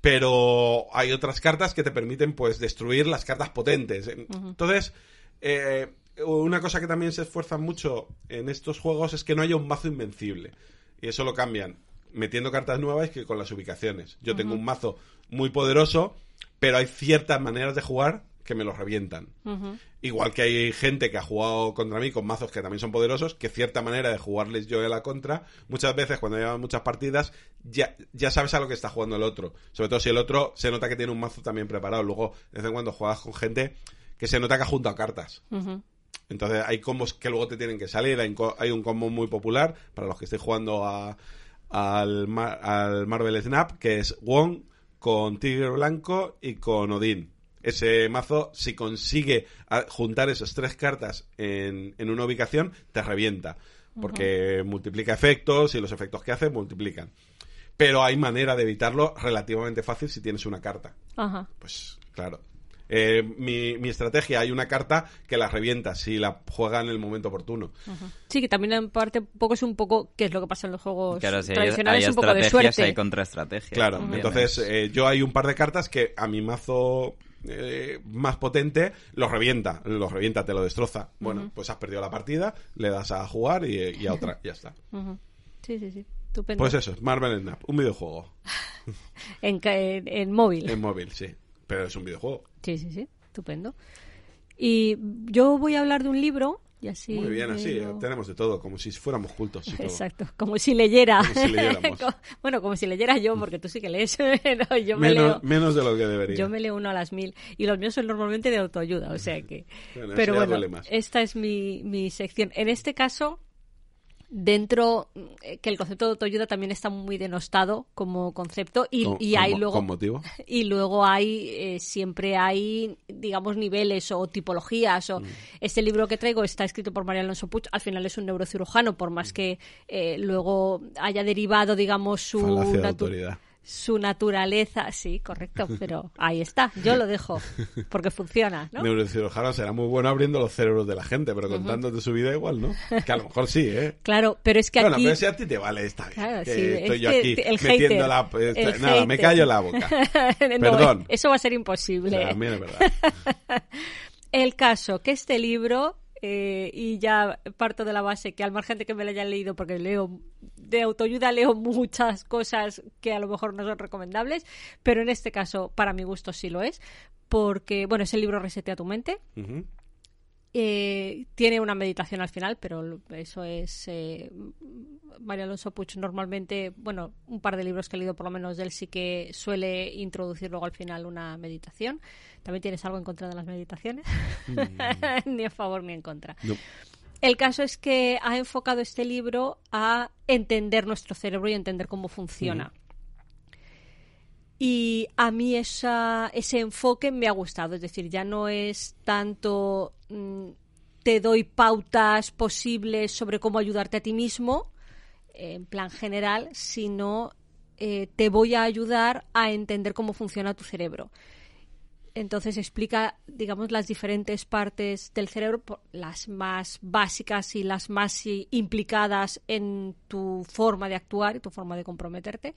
Pero hay otras cartas que te permiten pues destruir las cartas potentes. Entonces, eh, una cosa que también se esfuerzan mucho en estos juegos es que no haya un mazo invencible. Y eso lo cambian metiendo cartas nuevas que con las ubicaciones. Yo tengo un mazo muy poderoso, pero hay ciertas maneras de jugar que me los revientan. Igual que hay gente que ha jugado contra mí con mazos que también son poderosos, que cierta manera de jugarles yo de la contra, muchas veces cuando llevan muchas partidas, ya, ya sabes a lo que está jugando el otro. Sobre todo si el otro se nota que tiene un mazo también preparado. Luego, de vez en cuando juegas con gente que se nota que ha juntado cartas. Entonces hay combos que luego te tienen que salir. Hay, hay un combo muy popular para los que estéis jugando a- al, Mar- al Marvel Snap, que es Wong con Tigre Blanco y con Odín. Ese mazo, si consigue a- juntar esas tres cartas en, en una ubicación, te revienta. Porque multiplica efectos y los efectos que hace multiplican. Pero hay manera de evitarlo relativamente fácil si tienes una carta. Ajá. Pues claro. Eh, mi, mi estrategia, hay una carta que la revienta si la juega en el momento oportuno. Sí, que también en parte un poco es un poco qué es lo que pasa en los juegos Claro, si hay, tradicionales, hay un poco de suerte. hay contraestrategias. Claro, entonces es- eh, yo hay un par de cartas que a mi mazo eh, más potente los revienta, los revienta, te lo destroza. Bueno, pues has perdido la partida, le das a jugar y, y a otra, ya está. Ujú. Sí, sí, sí. Estupendo. Pues eso, Marvel Snap, un videojuego en, en- en móvil. en móvil, sí, pero es un videojuego. Sí, sí, sí. Estupendo. Y yo voy a hablar de un libro y así. Muy bien, así, tenemos de todo, como si fuéramos cultos. Exacto, como si leyera. Como si leyéramos. Co- bueno, como si leyera yo, porque tú sí que lees. No, yo me Menos, leo. menos de lo que debería. Yo me leo uno a las mil y los míos son normalmente de autoayuda, o sea que... Bueno, Pero bueno, esta es mi, mi sección. En este caso, dentro, eh, que el concepto de autoayuda también está muy denostado como concepto y, Con- y hay luego... con motivo. Y luego hay, eh, siempre hay, digamos, niveles o tipologías. Mm. O Este libro que traigo está escrito por María Alonso Puig, al final es un neurocirujano, por más que eh, luego haya derivado, digamos, su, de autoridad. Su naturaleza. Sí, correcto, pero ahí está, yo lo dejo, porque funciona, ¿no? Neurocirujano será muy bueno abriendo los cerebros de la gente, pero contándote su vida igual, ¿no? Que a lo mejor sí, ¿eh? Claro, pero es que bueno, aquí... pero si a ti te vale, está bien. Claro, que sí, estoy es yo aquí el metiendo hater, la... el nada, me callo la boca. No, Perdón. eso va a ser imposible. También es verdad. El caso, que este libro, eh, y ya parto de la base que al margen de que me lo hayan leído, porque leo de autoayuda, leo muchas cosas que a lo mejor no son recomendables, pero en este caso, para mi gusto, sí lo es, porque, bueno, es el libro Resetea tu mente. Eh, tiene una meditación al final, pero eso es. Eh, María Alonso Puig normalmente, bueno, un par de libros que he leído por lo menos de él sí que suele introducir luego al final una meditación. ¿También tienes algo en contra de las meditaciones? ni a favor ni en contra. No. El caso es que ha enfocado este libro a entender nuestro cerebro y entender cómo funciona. Y a mí esa, ese enfoque me ha gustado. Es decir, ya no es tanto mm, te doy pautas posibles sobre cómo ayudarte a ti mismo, en plan general, sino eh, te voy a ayudar a entender cómo funciona tu cerebro. Entonces explica, digamos, las diferentes partes del cerebro, las más básicas y las más implicadas en tu forma de actuar y tu forma de comprometerte.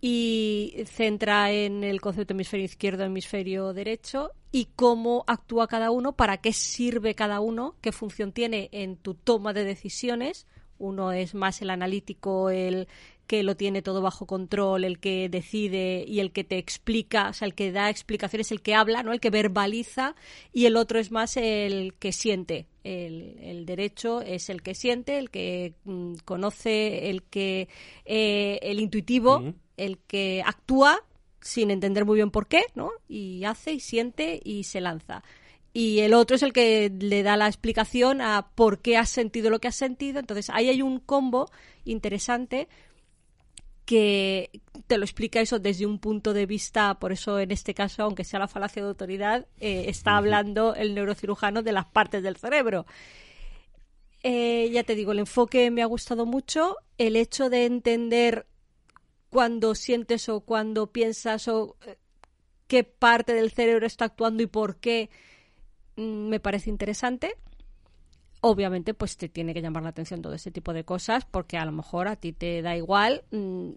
Y centra en el concepto hemisferio izquierdo, hemisferio derecho y cómo actúa cada uno, para qué sirve cada uno, qué función tiene en tu toma de decisiones. Uno es más el analítico, el que lo tiene todo bajo control, el que decide y el que te explica, o sea, el que da explicaciones, el que habla, ¿no? El que verbaliza y el otro es más el que siente. El, el derecho es el que siente, el que mm, conoce, el que eh, el intuitivo, el que actúa sin entender muy bien por qué, ¿no? Y hace y siente y se lanza. y el otro es el que le da la explicación a por qué has sentido lo que has sentido. Entonces ahí hay un combo interesante que te lo explica eso desde un punto de vista, por eso en este caso, aunque sea la falacia de autoridad, eh, está hablando el neurocirujano de las partes del cerebro. Eh, ya te digo, el enfoque me ha gustado mucho, el hecho de entender cuando sientes o cuando piensas o eh, qué parte del cerebro está actuando y por qué mm, me parece interesante. Obviamente, pues te tiene que llamar la atención todo ese tipo de cosas, porque a lo mejor a ti te da igual mm,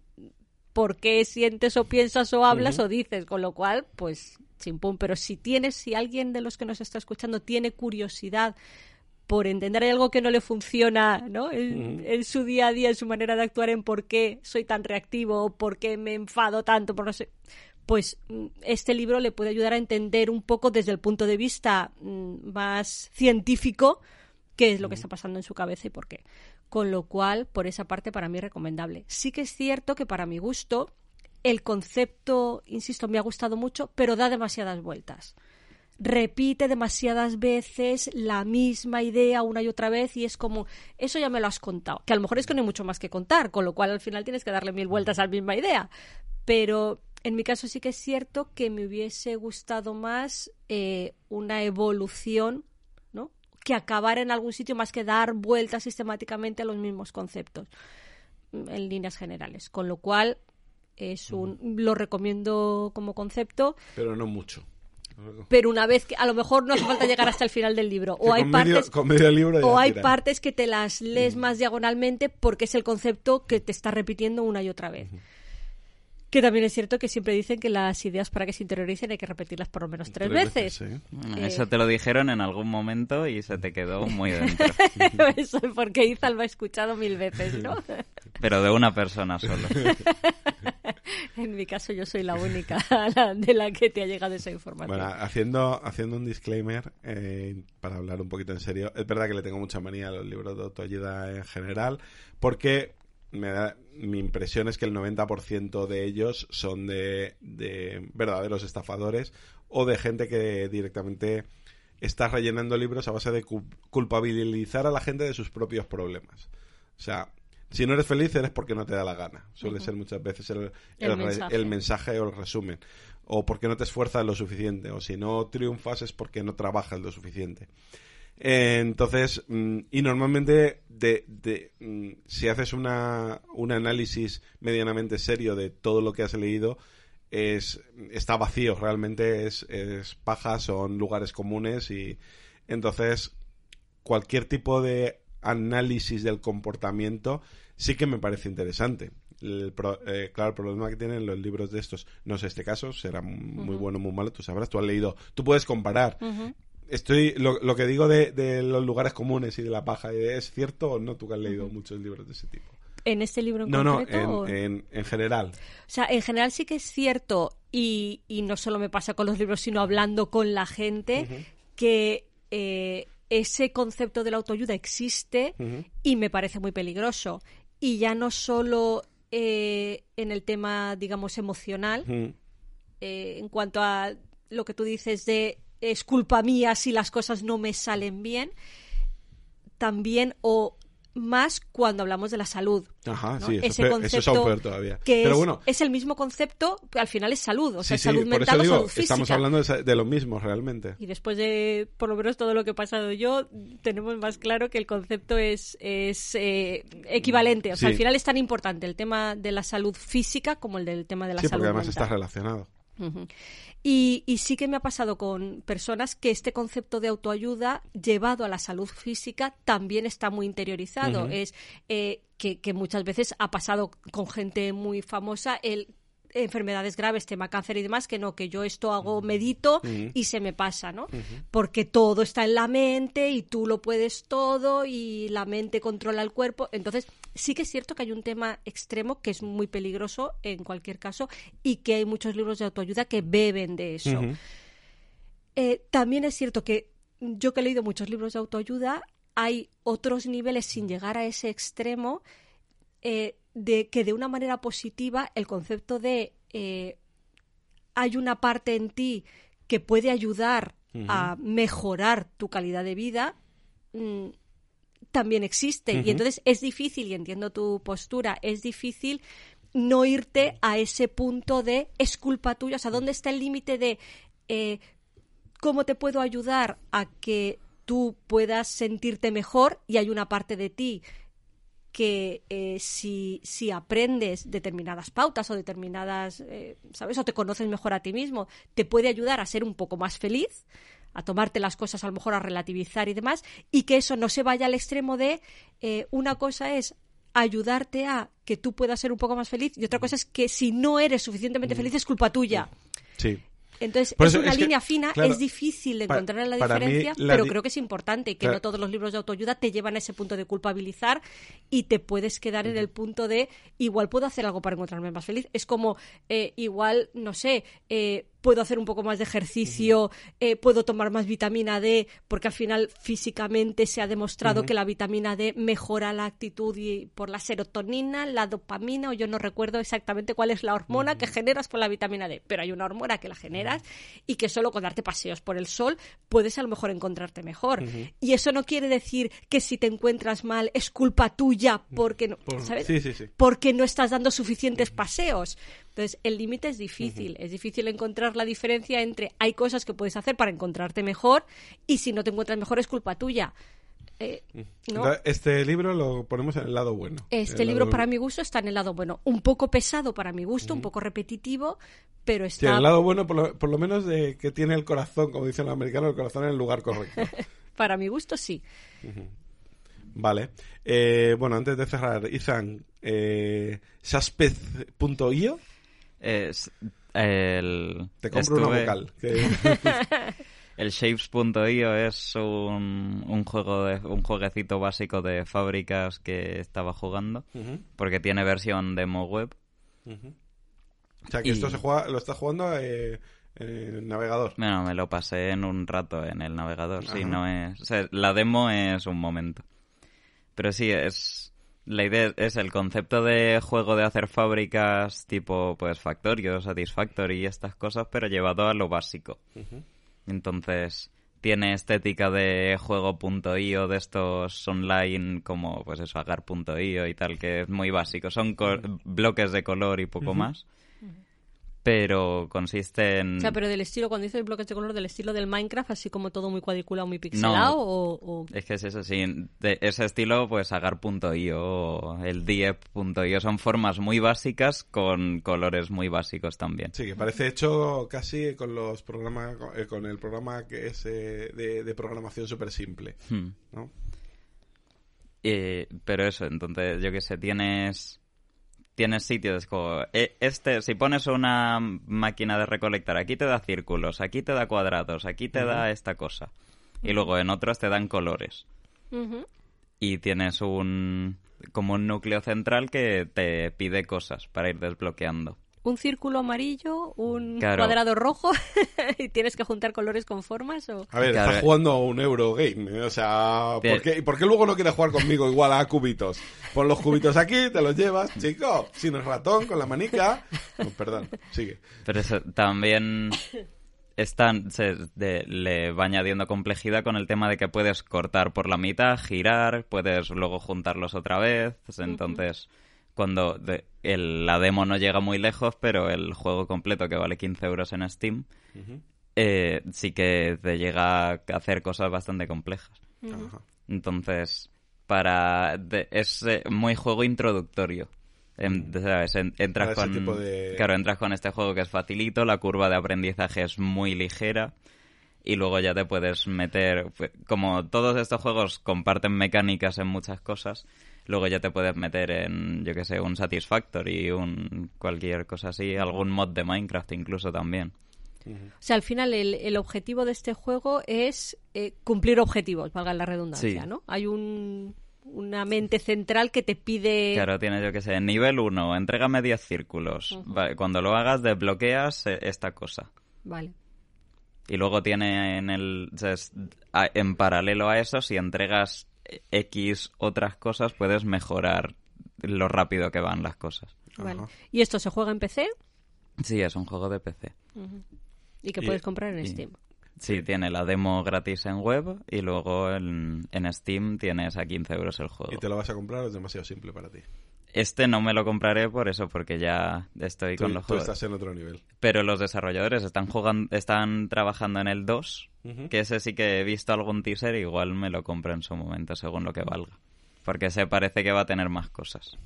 por qué sientes o piensas o hablas o dices, con lo cual, pues chimpum. Pero si tienes, si alguien de los que nos está escuchando tiene curiosidad por entender algo que no le funciona ¿no? En, en, su día a día, en su manera de actuar, en por qué soy tan reactivo, o por qué me enfado tanto, por no sé, pues mm, este libro le puede ayudar a entender un poco desde el punto de vista mm, más científico qué es lo que está pasando en su cabeza y por qué. Con lo cual, por esa parte, para mí es recomendable. Sí que es cierto que para mi gusto, el concepto, insisto, me ha gustado mucho, pero da demasiadas vueltas. Repite demasiadas veces la misma idea una y otra vez y es como, eso ya me lo has contado. Que a lo mejor es que no hay mucho más que contar, con lo cual al final tienes que darle mil vueltas a la misma idea. Pero en mi caso sí que es cierto que me hubiese gustado más eh, una evolución, ¿no? Que acabar en algún sitio más que dar vueltas sistemáticamente a los mismos conceptos mm, en líneas generales. Con lo cual es un lo recomiendo como concepto. Pero no mucho. Pero una vez que a lo mejor no hace falta llegar hasta el final del libro o hay partes con medio libro ya o hay tira. partes que te las lees más diagonalmente porque es el concepto que te está repitiendo una y otra vez. Que también es cierto que siempre dicen que las ideas para que se interioricen hay que repetirlas por lo menos tres, veces. sí. Eh. Eso te lo dijeron en algún momento y se te quedó muy dentro. Eso es porque Izal lo ha escuchado mil veces, ¿no? Pero de una persona solo. en mi caso yo soy la única de la que te ha llegado esa información. Bueno, haciendo, haciendo un disclaimer, eh, para hablar un poquito en serio, es verdad que le tengo mucha manía a los libros de autoayuda en general, porque me da, mi impresión es que el 90% de ellos son de, de verdaderos estafadores o de gente que directamente está rellenando libros a base de cu- culpabilizar a la gente de sus propios problemas. O sea, si no eres feliz eres porque no te da la gana. Suele ser muchas veces el, El el re- mensaje. el mensaje o el resumen. O porque no te esfuerzas lo suficiente. O si no triunfas es porque no trabajas lo suficiente. Eh, entonces, mm, y normalmente de, de, mm, si haces una, un análisis medianamente serio de todo lo que has leído, es, está vacío, realmente es, es paja, son lugares comunes y entonces cualquier tipo de análisis del comportamiento sí que me parece interesante. El pro- eh, claro, el problema que tienen los libros de estos, no sé este caso, será muy bueno o muy malo, tú sabrás, tú has leído, tú puedes comparar. Estoy, lo, lo que digo de, de los lugares comunes y de la paja, ¿es cierto o no tú que has leído muchos libros de ese tipo? ¿En este libro en No, no, concreto? o- en, en, en general. O sea, en general sí que es cierto, y, y no solo me pasa con los libros, sino hablando con la gente, que eh, ese concepto de la autoayuda existe y me parece muy peligroso. Y ya no solo eh, en el tema, digamos, emocional, Mm. eh, en cuanto a lo que tú dices de es culpa mía si las cosas no me salen bien, también o más cuando hablamos de la salud. Ajá, ¿no? sí, eso, Ese es peor- eso es concepto todavía. que Pero es, bueno, es el mismo concepto, que al final es salud, o sea, sí, sí, salud mental o salud física. estamos hablando de, de lo mismo realmente. Y después de, por lo menos, todo lo que he pasado yo, tenemos más claro que el concepto es, es eh, equivalente. O sea, Sí. al final es tan importante el tema de la salud física como el del tema de la Sí, salud porque además mental. está relacionado. Ujú. Y, y sí que me ha pasado con personas que este concepto de autoayuda llevado a la salud física también está muy interiorizado. Es eh, que, que muchas veces ha pasado con gente muy famosa el enfermedades graves, tema cáncer y demás, que no, que yo esto hago, medito y se me pasa, ¿no? Porque todo está en la mente y tú lo puedes todo y la mente controla el cuerpo. Entonces, sí que es cierto que hay un tema extremo que es muy peligroso en cualquier caso y que hay muchos libros de autoayuda que beben de eso. Eh, también es cierto que yo que he leído muchos libros de autoayuda, hay otros niveles sin llegar a ese extremo eh, de que de una manera positiva el concepto de eh, hay una parte en ti que puede ayudar a mejorar tu calidad de vida, mm, también existe. Y entonces es difícil, y entiendo tu postura, es difícil no irte a ese punto de es culpa tuya. O sea, ¿dónde está el límite de eh, cómo te puedo ayudar a que tú puedas sentirte mejor y hay una parte de ti que eh, si, si, aprendes determinadas pautas o determinadas, eh, ¿sabes? O te conoces mejor a ti mismo, te puede ayudar a ser un poco más feliz, a tomarte las cosas a lo mejor a relativizar y demás, y que eso no se vaya al extremo de eh, una cosa es ayudarte a que tú puedas ser un poco más feliz y otra cosa es que si no eres suficientemente feliz es culpa tuya. Sí. Entonces, es una línea fina, es difícil de encontrar la diferencia, pero creo que es importante que no todos los libros de autoayuda te llevan a ese punto de culpabilizar y te puedes quedar en el punto de igual puedo hacer algo para encontrarme más feliz. Es como, eh, igual, no sé, eh, puedo hacer un poco más de ejercicio, eh, puedo tomar más vitamina D, porque al final físicamente se ha demostrado que la vitamina D mejora la actitud y por la serotonina, la dopamina, o yo no recuerdo exactamente cuál es la hormona que generas por la vitamina D, pero hay una hormona que la generas y que solo con darte paseos por el sol puedes a lo mejor encontrarte mejor. Y eso no quiere decir que si te encuentras mal es culpa tuya porque no, ¿sabes? Porque no estás dando suficientes paseos. Entonces, el límite es difícil. Es difícil encontrar la diferencia entre hay cosas que puedes hacer para encontrarte mejor y si no te encuentras mejor es culpa tuya. Eh, este libro lo ponemos en el lado bueno. Este libro, para mi gusto, está en el lado bueno. Un poco pesado para mi gusto, un poco repetitivo, pero está. en el lado bueno, por lo, menos, de que tiene el corazón, como dicen los americanos, el corazón en el lugar correcto. para mi gusto, sí. Vale. Eh, bueno, antes de cerrar, Izan, eh, Saspez.io es el... Te compro una vocal. el Shapes.io es un, un juego de, un jueguecito básico de fábricas que estaba jugando porque tiene versión demo web. O sea que esto se juega, lo estás jugando eh, en el navegador. Bueno, me lo pasé en un rato en el navegador. Sí, no es, la demo es un momento. Pero sí, es la idea es el concepto de juego de hacer fábricas tipo pues Factorio, Satisfactory y estas cosas, pero llevado a lo básico. Entonces, tiene estética de juego.io de estos online como pues eso, agar.io y tal, que es muy básico. Son bloques de color y poco más pero consiste en... O sea, pero del estilo, cuando dices bloques de color, del estilo del Minecraft, así como todo muy cuadriculado, muy pixelado, o, Es que es eso, sí, de ese estilo, pues agar.io o el diep.io son formas muy básicas con colores muy básicos también. Sí, que parece hecho casi con los programas, eh, con el programa que es eh, de, programación súper simple, hmm. ¿no? Eh, pero eso, entonces, yo qué sé, tienes tienes sitios como e, este si pones una máquina de recolectar aquí te da círculos aquí te da cuadrados aquí te da esta cosa. Y luego en otros te dan colores. Y tienes un como un núcleo central que te pide cosas para ir desbloqueando un círculo amarillo, un cuadrado rojo y tienes que juntar colores con formas o... A ver, estás jugando a un Eurogame, ¿eh? o sea, ¿por qué, ¿por qué luego no quieres jugar conmigo igual a cubitos? Pon los cubitos aquí, te los llevas, chico, sin el ratón, con la manica... perdón, sigue. Pero eso también están, se le va añadiendo complejidad con el tema de que puedes cortar por la mitad, girar, puedes luego juntarlos otra vez, entonces cuando el, la demo no llega muy lejos, pero el juego completo que vale 15 euros en Steam, eh, sí que te llega a hacer cosas bastante complejas. Entonces, para es eh, muy juego introductorio. entras con claro, entras con este juego que es facilito, la curva de aprendizaje es muy ligera y luego ya te puedes meter como todos estos juegos comparten mecánicas en muchas cosas luego ya te puedes meter en, yo que sé, un Satisfactory, un cualquier cosa así, algún mod de Minecraft incluso también. O sea, al final el, objetivo de este juego es eh, cumplir objetivos, valga la redundancia, ¿no? Hay un, una mente central que te pide... Claro, tienes, yo que sé, nivel 1, entrégame 10 círculos. cuando lo hagas, desbloqueas eh, esta cosa. Vale. Y luego tiene en el... En paralelo a eso, si entregas X otras cosas puedes mejorar lo rápido que van las cosas. ¿Y esto se juega en PC? Sí, es un juego de PC. ¿Y que puedes comprar en Steam? Sí, tiene la demo gratis en web y luego en, en Steam tienes a 15 euros el juego. ¿Y te lo vas a comprar o es demasiado simple para ti? Este no me lo compraré por eso, porque ya estoy Tú, con los tú juegos. estás en otro nivel. Pero los desarrolladores están jugando, están trabajando en el 2, Ujú. que ese sí que he visto algún teaser, igual me lo compro en su momento, según lo que valga. Porque se parece que va a tener más cosas.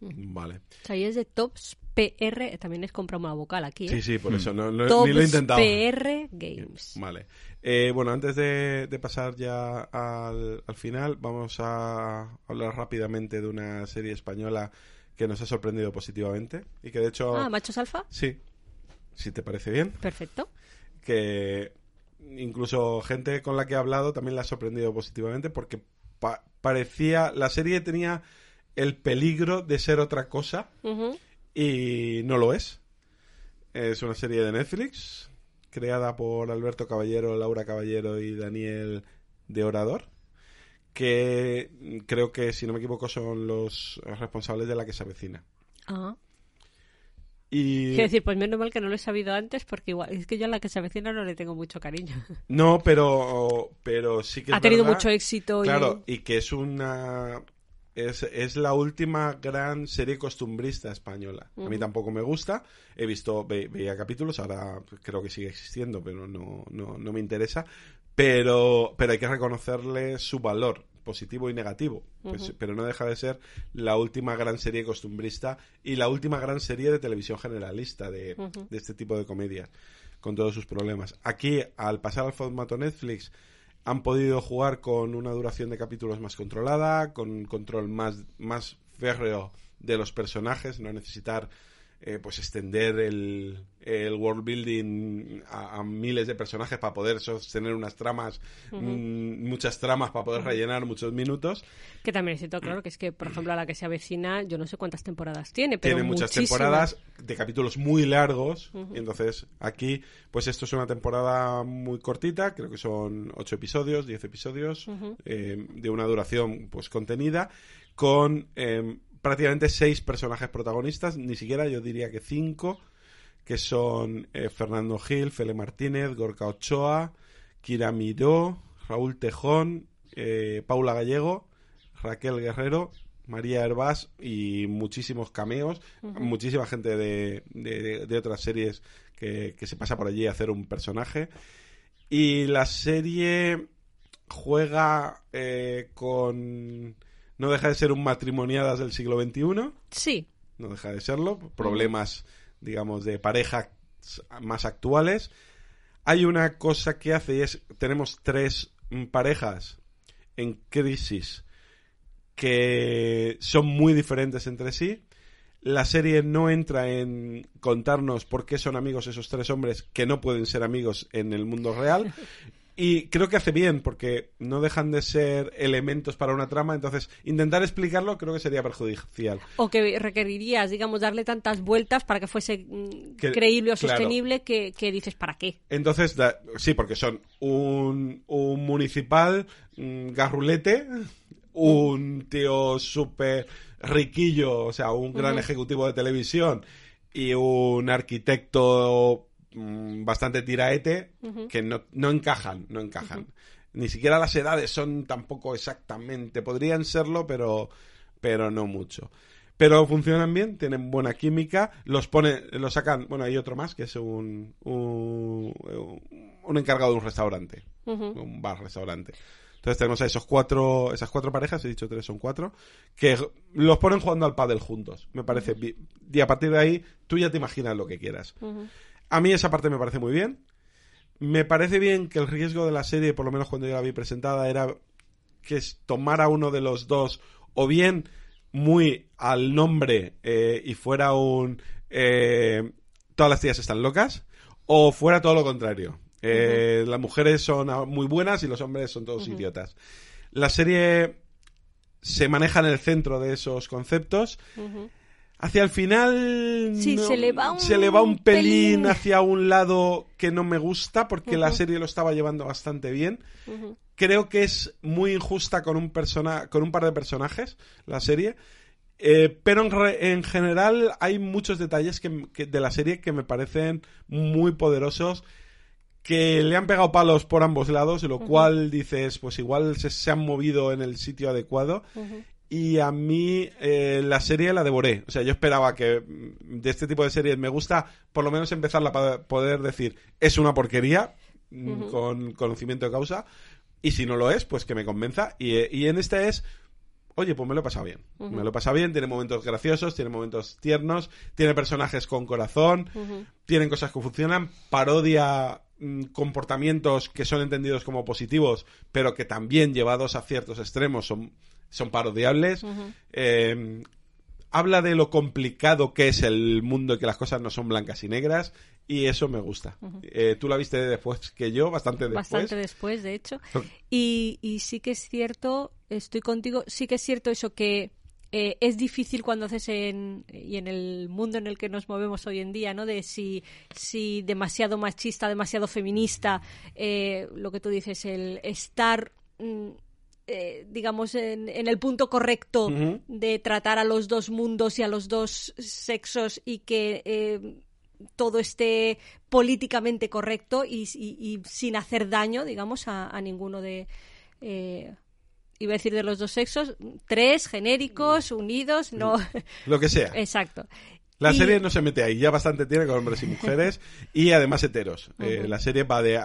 Vale. O sea, y es de Tops PR, también es comprar una vocal aquí, ¿eh? Sí, sí, por eso no, no- Tops ni lo he intentado. PR Games. Vale. Eh, bueno, antes de, de pasar ya al, al final, vamos a hablar rápidamente de una serie española que nos ha sorprendido positivamente y que de hecho... Ah, Machos Alfa. Sí, si te parece bien. Perfecto. que incluso gente con la que he hablado también la ha sorprendido positivamente porque pa- parecía la serie tenía el peligro de ser otra cosa y no lo es. Es una serie de Netflix creada por Alberto Caballero, Laura Caballero y Daniel de Orador que creo que si no me equivoco son los responsables de la que se avecina. Ah. Y Quiero decir, pues menos mal que no lo he sabido antes, porque igual es que yo a la que se avecina no le tengo mucho cariño. no, pero pero sí que es ha tenido verdad- mucho éxito. y- Claro, y que es una. Es, es la última gran serie costumbrista española. A mí tampoco me gusta. He visto, ve- veía capítulos, ahora creo que sigue existiendo, pero no, no, no me interesa. Pero, pero hay que reconocerle su valor, positivo y negativo. Pues- pero no deja de ser la última gran serie costumbrista y la última gran serie de televisión generalista de, de este tipo de comedias, con todos sus problemas. Aquí, al pasar al formato Netflix, han podido jugar con una duración de capítulos más controlada, con un control más, más férreo de los personajes, no necesitar eh, pues extender el, el world building a, a miles de personajes para poder sostener unas tramas, mm, muchas tramas para poder rellenar muchos minutos. Que también es cierto, claro, que es que, por ejemplo, a la que se avecina, yo no sé cuántas temporadas tiene, pero Tiene muchas muchísimas. temporadas de capítulos muy largos. Y entonces, aquí, pues esto es una temporada muy cortita, creo que son 8 episodios, 10 episodios, eh, de una duración pues contenida, con eh, prácticamente seis personajes protagonistas, ni siquiera yo diría que cinco, que son eh, Fernando Gil, Fele Martínez, Gorka Ochoa, Kira Miró, Raúl Tejón, eh, Paula Gallego, Raquel Guerrero, María Herbás y muchísimos cameos, muchísima gente de, de- de otras series que, que se pasa por allí a hacer un personaje. Y la serie juega eh, con... No deja de ser un matrimoniadas del siglo XXI, Sí. no deja de serlo, problemas, digamos, de pareja más actuales. Hay una cosa que hace y es, tenemos tres mm, parejas en crisis que son muy diferentes entre sí. La serie no entra en contarnos por qué son amigos esos tres hombres que no pueden ser amigos en el mundo real. Y creo que hace bien, porque no dejan de ser elementos para una trama, entonces intentar explicarlo creo que sería perjudicial. O que requerirías, digamos, darle tantas vueltas para que fuese mm, Que- creíble o claro. sostenible que, que dices, ¿para qué? Entonces, da- sí, porque son un, un municipal mm, garrulete, un tío súper riquillo, o sea, un gran ejecutivo de televisión y un arquitecto mm, bastante tiraete que no, no encajan, no encajan. Ni siquiera las edades son tampoco exactamente, podrían serlo, pero, pero no mucho. Pero funcionan bien, tienen buena química, los pone, los sacan, bueno, hay otro más que es un, un, un encargado de un restaurante, un bar restaurante. Entonces tenemos a esos cuatro, esas cuatro parejas, he dicho tres son cuatro, que los ponen jugando al pádel juntos. Me parece Y a partir de ahí, tú ya te imaginas lo que quieras. A mí esa parte me parece muy bien. Me parece bien que el riesgo de la serie, por lo menos cuando yo la vi presentada, era que es tomar a uno de los dos, o bien muy al nombre eh, y fuera un eh, todas las tías están locas, o fuera todo lo contrario. Eh, Las mujeres son muy buenas y los hombres son todos idiotas. La serie se maneja en el centro de esos conceptos. Hacia el final Sí, no- se le va un se le va un pelín, pelín. hacia un lado que no me gusta porque la serie lo estaba llevando bastante bien. Creo que es muy injusta con un persona con un par de personajes la serie. Eh, pero en, re- en general hay muchos detalles que, que- de la serie que me parecen muy poderosos que le han pegado palos por ambos lados, lo cual dices, pues igual se, se han movido en el sitio adecuado. Y a mí eh, la serie la devoré. O sea, yo esperaba que mm, de este tipo de series me gusta por lo menos empezarla para poder decir es una porquería mm, con conocimiento de causa. Y si no lo es, pues que me convenza. Y, eh, y en este es oye, pues me lo he pasado bien. Me lo he pasado bien, tiene momentos graciosos, tiene momentos tiernos, tiene personajes con corazón, tienen cosas que funcionan, parodia mm, comportamientos que son entendidos como positivos, pero que también llevados a ciertos extremos son, son parodiables. Eh, habla de lo complicado que es el mundo y que las cosas no son blancas y negras y eso me gusta. Eh, tú la viste después que yo, bastante después. Bastante después, de hecho. Y, y sí que es cierto, estoy contigo, sí que es cierto eso que eh, es difícil cuando haces en, y en el mundo en el que nos movemos hoy en día, ¿no? De si, si demasiado machista, demasiado feminista, eh, lo que tú dices, el estar... Mm, eh, digamos, en, en, el punto correcto de tratar a los dos mundos y a los dos sexos y que eh, todo esté políticamente correcto y, y, y, sin hacer daño, digamos, a, a ninguno de... Eh, iba a decir de los dos sexos, tres genéricos, unidos, no... Lo que sea. Exacto. La y... serie no se mete ahí, ya bastante tiene con hombres y mujeres y además heteros. Uh -huh. eh, la serie va de...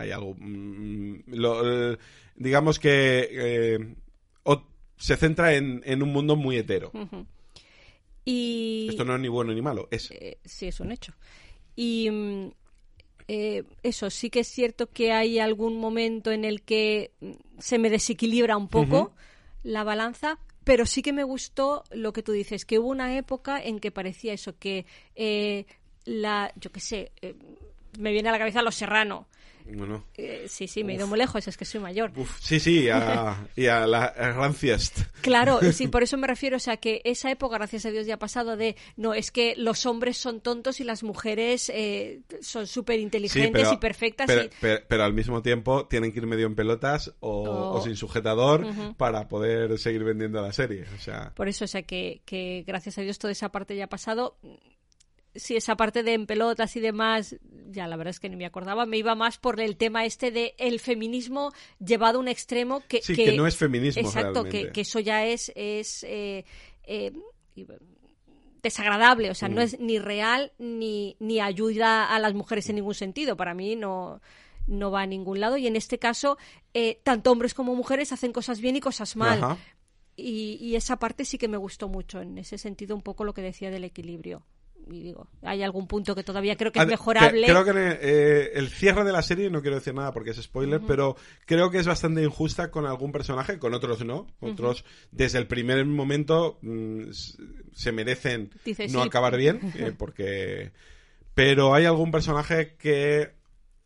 Hay algo... Mm, lo, digamos que eh, se centra en, en, un mundo muy hetero. Uh -huh. Y... Esto no es ni bueno ni malo, es... Eh, sí, es un hecho. Y mm, eh, eso, sí que es cierto que hay algún momento en el que mm, se me desequilibra un poco uh -huh. la balanza, pero sí que me gustó lo que tú dices, que hubo una época en que parecía eso, que eh, la, yo qué sé, eh, me viene a la cabeza Los Serrano, bueno. Eh, sí, sí, me he ido muy lejos, es que soy mayor. Uf, sí, sí, a, y a la a Ranciest. Claro, sí, por eso me refiero, o sea, que esa época, gracias a Dios, ya ha pasado de, no, es que los hombres son tontos y las mujeres eh, son súper inteligentes sí, y perfectas. Pero, y... Pero, pero, al mismo tiempo tienen que ir medio en pelotas o, oh. o sin sujetador uh -huh. para poder seguir vendiendo la serie. O sea... Por eso, o sea, que, que gracias a Dios toda esa parte ya ha pasado si esa parte de en pelotas y demás, ya la verdad es que ni me acordaba, me iba más por el tema este de el feminismo llevado a un extremo que... Sí, que, que no es feminismo. Exacto, que, que, eso ya es... es eh, eh, desagradable, o sea, mm. no es ni real ni, ni ayuda a las mujeres en ningún sentido. Para mí no, no va a ningún lado y en este caso eh, tanto hombres como mujeres hacen cosas bien y cosas mal. Y, y, esa parte sí que me gustó mucho, en ese sentido un poco lo que decía del equilibrio y digo, hay algún punto que todavía creo que es mejorable. Creo que eh, el cierre de la serie, no quiero decir nada porque es spoiler, uh -huh. pero creo que es bastante injusta con algún personaje, con otros no. Otros, uh -huh. desde el primer momento, mmm, se merecen Dice, no sí. acabar bien, eh, porque. Pero hay algún personaje que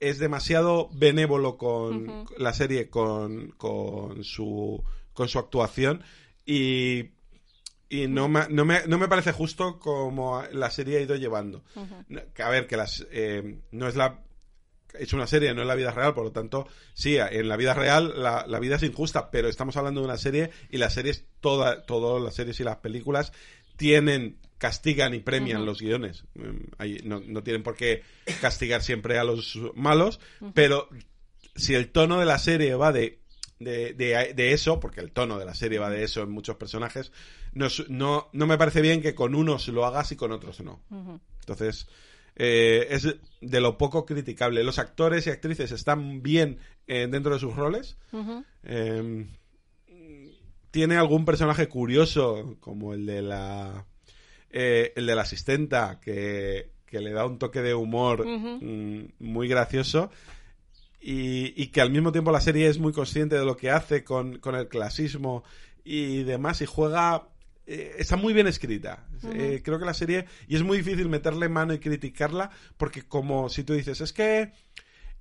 es demasiado benévolo con uh -huh. la serie, con, con, su, con su actuación. Y y no me, no, me, no me parece justo como la serie ha ido llevando. Uh -huh. A ver, que las eh, no es la es una serie, no es la vida real, por lo tanto, sí, en la vida real la, la, vida es injusta, pero estamos hablando de una serie y las series, toda, todas las series y las películas tienen, castigan y premian uh -huh. los guiones. Ahí, no, no, tienen por qué castigar siempre a los malos, uh -huh. pero si el tono de la serie va de de, de, de, eso, porque el tono de la serie va de eso en muchos personajes, no, no, no me parece bien que con unos lo hagas y con otros no. Uh -huh. Entonces, eh, es de lo poco criticable. Los actores y actrices están bien eh, dentro de sus roles. Uh -huh. eh, tiene algún personaje curioso, como el de la. Eh, el de la asistenta, que, que, le da un toque de humor uh -huh. muy gracioso y, y, que al mismo tiempo la serie es muy consciente de lo que hace con, con el clasismo y demás y juega eh, está muy bien escrita. Uh -huh. eh, creo que la serie y es muy difícil meterle mano y criticarla porque como si tú dices, es que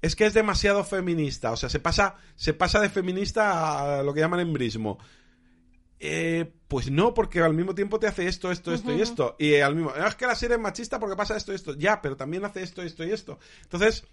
es que es demasiado feminista, o sea, se pasa se pasa de feminista a lo que llaman embrismo. Eh, pues no, porque al mismo tiempo te hace esto, esto, esto uh -huh. y esto. Y al mismo, es que la serie es machista porque pasa esto, esto. Ya, pero también hace esto, esto y esto. Entonces,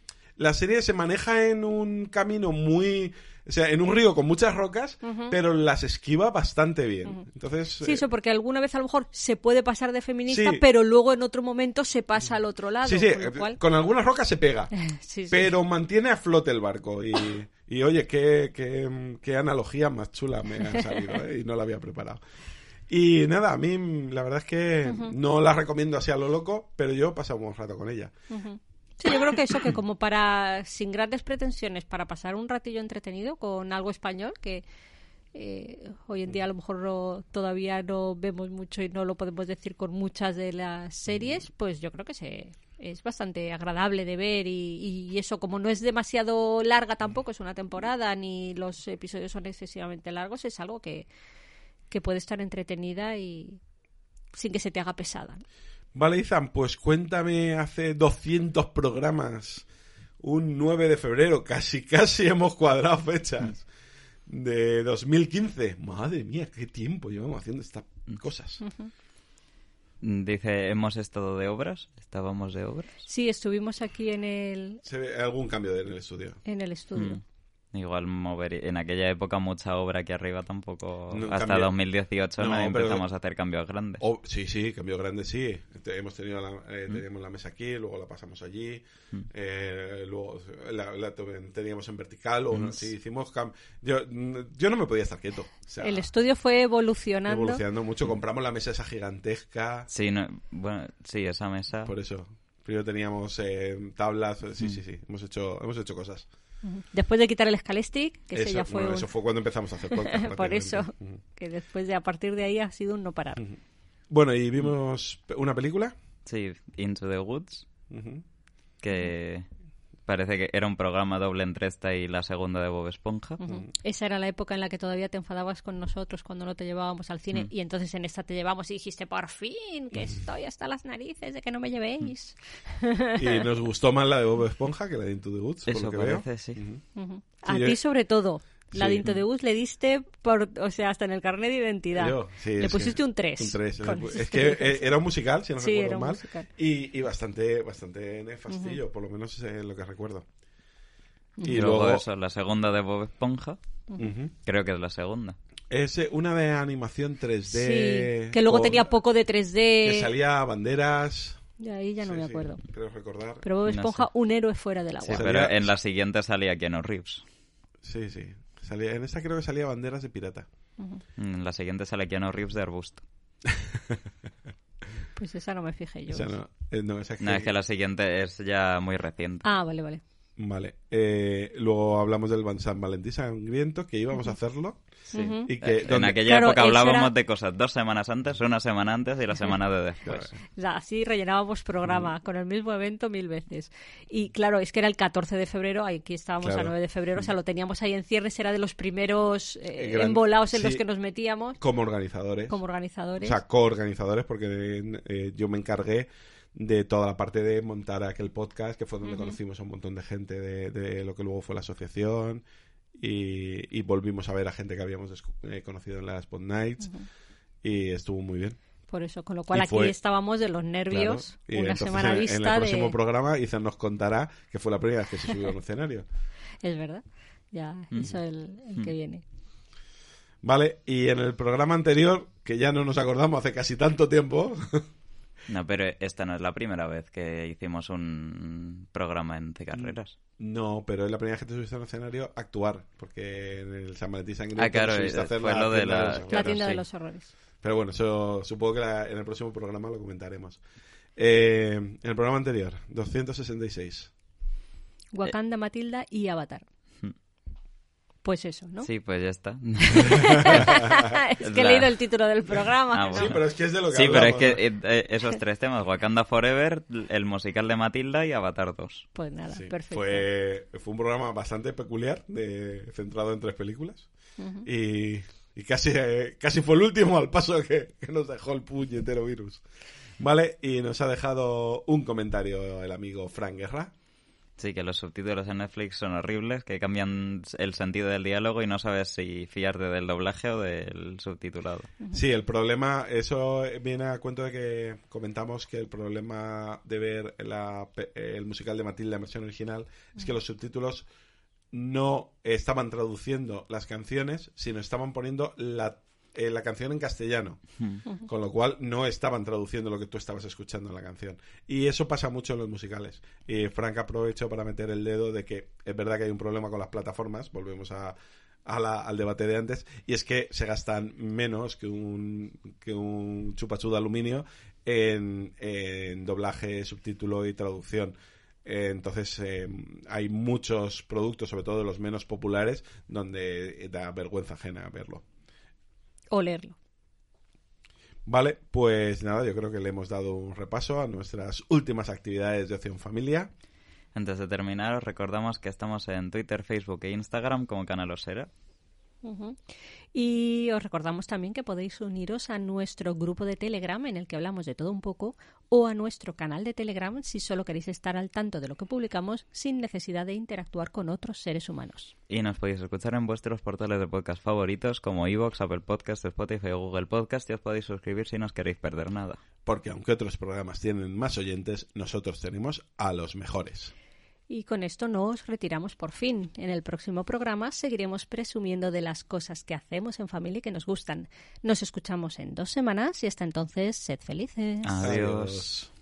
la serie se maneja en un camino muy... O sea, en un río con muchas rocas, pero las esquiva bastante bien. Entonces... Sí, eh, eso, porque alguna vez a lo mejor se puede pasar de feminista, Sí. pero luego en otro momento se pasa al otro lado. Sí, sí, con lo cual- con algunas rocas se pega, Sí, pero mantiene a flote el barco. Y, y, oye, qué, qué, qué analogía más chula me ha salido, ¿eh? y no la había preparado. Y nada, a mí la verdad es que no la recomiendo así a lo loco, pero yo he pasado un buen rato con ella. Sí, yo creo que eso, que como para, sin grandes pretensiones, para pasar un ratillo entretenido con algo español, que eh, hoy en día a lo mejor no- todavía no vemos mucho y no lo podemos decir con muchas de las series, pues yo creo que se, es bastante agradable de ver y, y eso, como no es demasiado larga tampoco, es una temporada, ni los episodios son excesivamente largos, es algo que, que puede estar entretenida y sin que se te haga pesada. ¿no? Vale, Izan, pues cuéntame hace 200 programas, un 9 de febrero, casi casi hemos cuadrado fechas, de 2015. Madre mía, qué tiempo llevamos haciendo estas cosas. Dice, hemos estado de obras, estábamos de obras. Sí, estuvimos aquí en el, Se ve algún cambio en el estudio. en el estudio. Mm. Igual mover en aquella época mucha obra aquí arriba tampoco. No, hasta cambio. 2018 no, No, pero- empezamos a hacer cambios grandes. Oh, sí, sí, cambio grande, sí. Te- hemos tenido la, eh, teníamos la mesa aquí, luego la pasamos allí, eh, luego la, la tu- teníamos en vertical, o no, sí, hicimos cam- yo, yo no me podía estar quieto. O sea, El estudio fue evolucionando. evolucionando mucho. Compramos la mesa esa gigantesca, Sí, no- bueno, sí, esa mesa. por eso. Primero teníamos eh, tablas, sí, sí, sí. Hemos hecho, hemos hecho cosas. Después de quitar el Scalestic, que ese Eso, ya fue, bueno, un- eso fue cuando empezamos a hacer podcast. por eso, que después de a partir de ahí ha sido un no parar. Bueno, y vimos una película. Sí, Into the Woods, que parece que era un programa doble entre esta y la segunda de Bob Esponja. Esa era la época en la que todavía te enfadabas con nosotros cuando no te llevábamos al cine y entonces en esta te llevamos y dijiste, por fin, que estoy hasta las narices de que no me llevéis. Y nos gustó más la de Bob Esponja que la de Into the Woods, por Eso lo que veo. parece, sí. A Sí, ti yo- sobre todo. La Sí. de Into the Bus le diste, por, o sea, hasta en el carnet de identidad. Yo, sí, le es pusiste un 3. Un 3. Es que eh, era un musical, si no Sí, recuerdo era un mal. musical. Y, y bastante, bastante nefastillo, por lo menos en lo que recuerdo. Y, Y luego, luego, eso, la segunda de Bob Esponja, Ujú. creo que es la segunda. es eh, una de animación 3D. Sí, que luego con- tenía poco de 3D. Que salía banderas. Y ahí ya no Sí, me sí, acuerdo. creo recordar. Pero Bob No Esponja, sé. un héroe fuera del agua. Sí, pero en la siguiente salía Keanu Reeves. Sí, sí. Salía, en esta creo que salía banderas de pirata. En la siguiente sale Keanu Reeves de arbusto. Pues esa no me fijé yo. No, eh, no, esa No, es que la siguiente es ya muy reciente. Ah, vale, vale. Vale. Eh, luego hablamos del San Valentín sangriento, que íbamos a hacerlo. Ujú. Y que, Eh, en donde- aquella Claro, época hablábamos era- de cosas dos semanas antes, una semana antes y la semana de después. O sea, así rellenábamos programa Mm. con el mismo evento mil veces. Y claro, es que era el 14 de febrero, aquí estábamos Claro. a 9 de febrero, o sea, lo teníamos ahí en cierres, era de los primeros eh, gran- embolados en los sí. que nos metíamos como organizadores. como O organizadores. sea, coorganizadores, porque eh, yo me encargué de toda la parte de montar aquel podcast, que fue donde conocimos a un montón de gente de, de lo que luego fue la asociación. Y, y volvimos a ver a gente que habíamos eh, conocido en las Spot Nights. Y estuvo muy bien. Por eso, con lo cual Y aquí fue- estábamos de los nervios, Claro. Y una entonces, semana en, en vista el próximo programa, Izan nos contará que fue la primera vez que se subió a un escenario. Es verdad, ya, eso el, el que viene. Vale, y en el programa anterior, que ya no nos acordamos hace casi tanto tiempo, No, pero esta no es la primera vez que hicimos un programa en de carreras. no, pero es la primera vez que te subiste a un escenario a actuar, porque en el San Valentín Sangriento Ah, claro, te subiste a eh, hacer fue la lo de tienda la- los La horrores. tienda de los horrores. Pero bueno, eso supongo que la- en el próximo programa lo comentaremos. Eh, en el programa anterior, 266. Wakanda, Matilda y Avatar. Pues eso, ¿no? Sí, pues ya está. es que he leído el título del programa. Ah. Sí, pero es que es de lo que Sí, pero es que ¿no? eh, eh, esos tres temas, Wakanda Forever, el musical de Matilda y Avatar 2. Pues nada, Sí, perfecto. Fue, fue un programa bastante peculiar, de, centrado en tres películas. Y, y casi, eh, casi fue el último al paso que, que nos dejó el puñetero virus. Vale, y nos ha dejado un comentario el amigo Frank Guerra. Sí, que los subtítulos en Netflix son horribles, que cambian el sentido del diálogo y no sabes si fiarte del doblaje o del subtitulado. Sí, el problema, eso viene a cuento de que comentamos que el problema de ver la, el musical de Matilda en versión original es que los subtítulos no estaban traduciendo las canciones, sino estaban poniendo la, eh, la canción en castellano. Con lo cual no estaban traduciendo lo que tú estabas escuchando en la canción. Y eso pasa mucho en los musicales. Y Frank aprovechó para meter el dedo de que es verdad que hay un problema con las plataformas, volvemos a, a la- al debate de antes, y es que se gastan menos que un, que un chupachú de aluminio en, en doblaje, subtítulo y traducción. Entonces eh, hay muchos productos, sobre todo los menos populares, donde da vergüenza ajena verlo. O leerlo. Vale, pues nada, yo creo que le hemos dado un repaso a nuestras últimas actividades de Ocio en Familia. Antes de terminar, os recordamos que estamos en Twitter, Facebook e Instagram como Canal Osera. Ujú. Y os recordamos también que podéis uniros a nuestro grupo de Telegram en el que hablamos de todo un poco o a nuestro canal de Telegram si solo queréis estar al tanto de lo que publicamos sin necesidad de interactuar con otros seres humanos. Y nos podéis escuchar en vuestros portales de podcast favoritos como Evox, Apple Podcast, Spotify o Google Podcast y os podéis suscribir si no os queréis perder nada. Porque aunque otros programas tienen más oyentes, nosotros tenemos a los mejores. Y con esto nos retiramos por fin. En el próximo programa seguiremos presumiendo de las cosas que hacemos en familia y que nos gustan. Nos escuchamos en dos semanas y hasta entonces, sed felices. Adiós.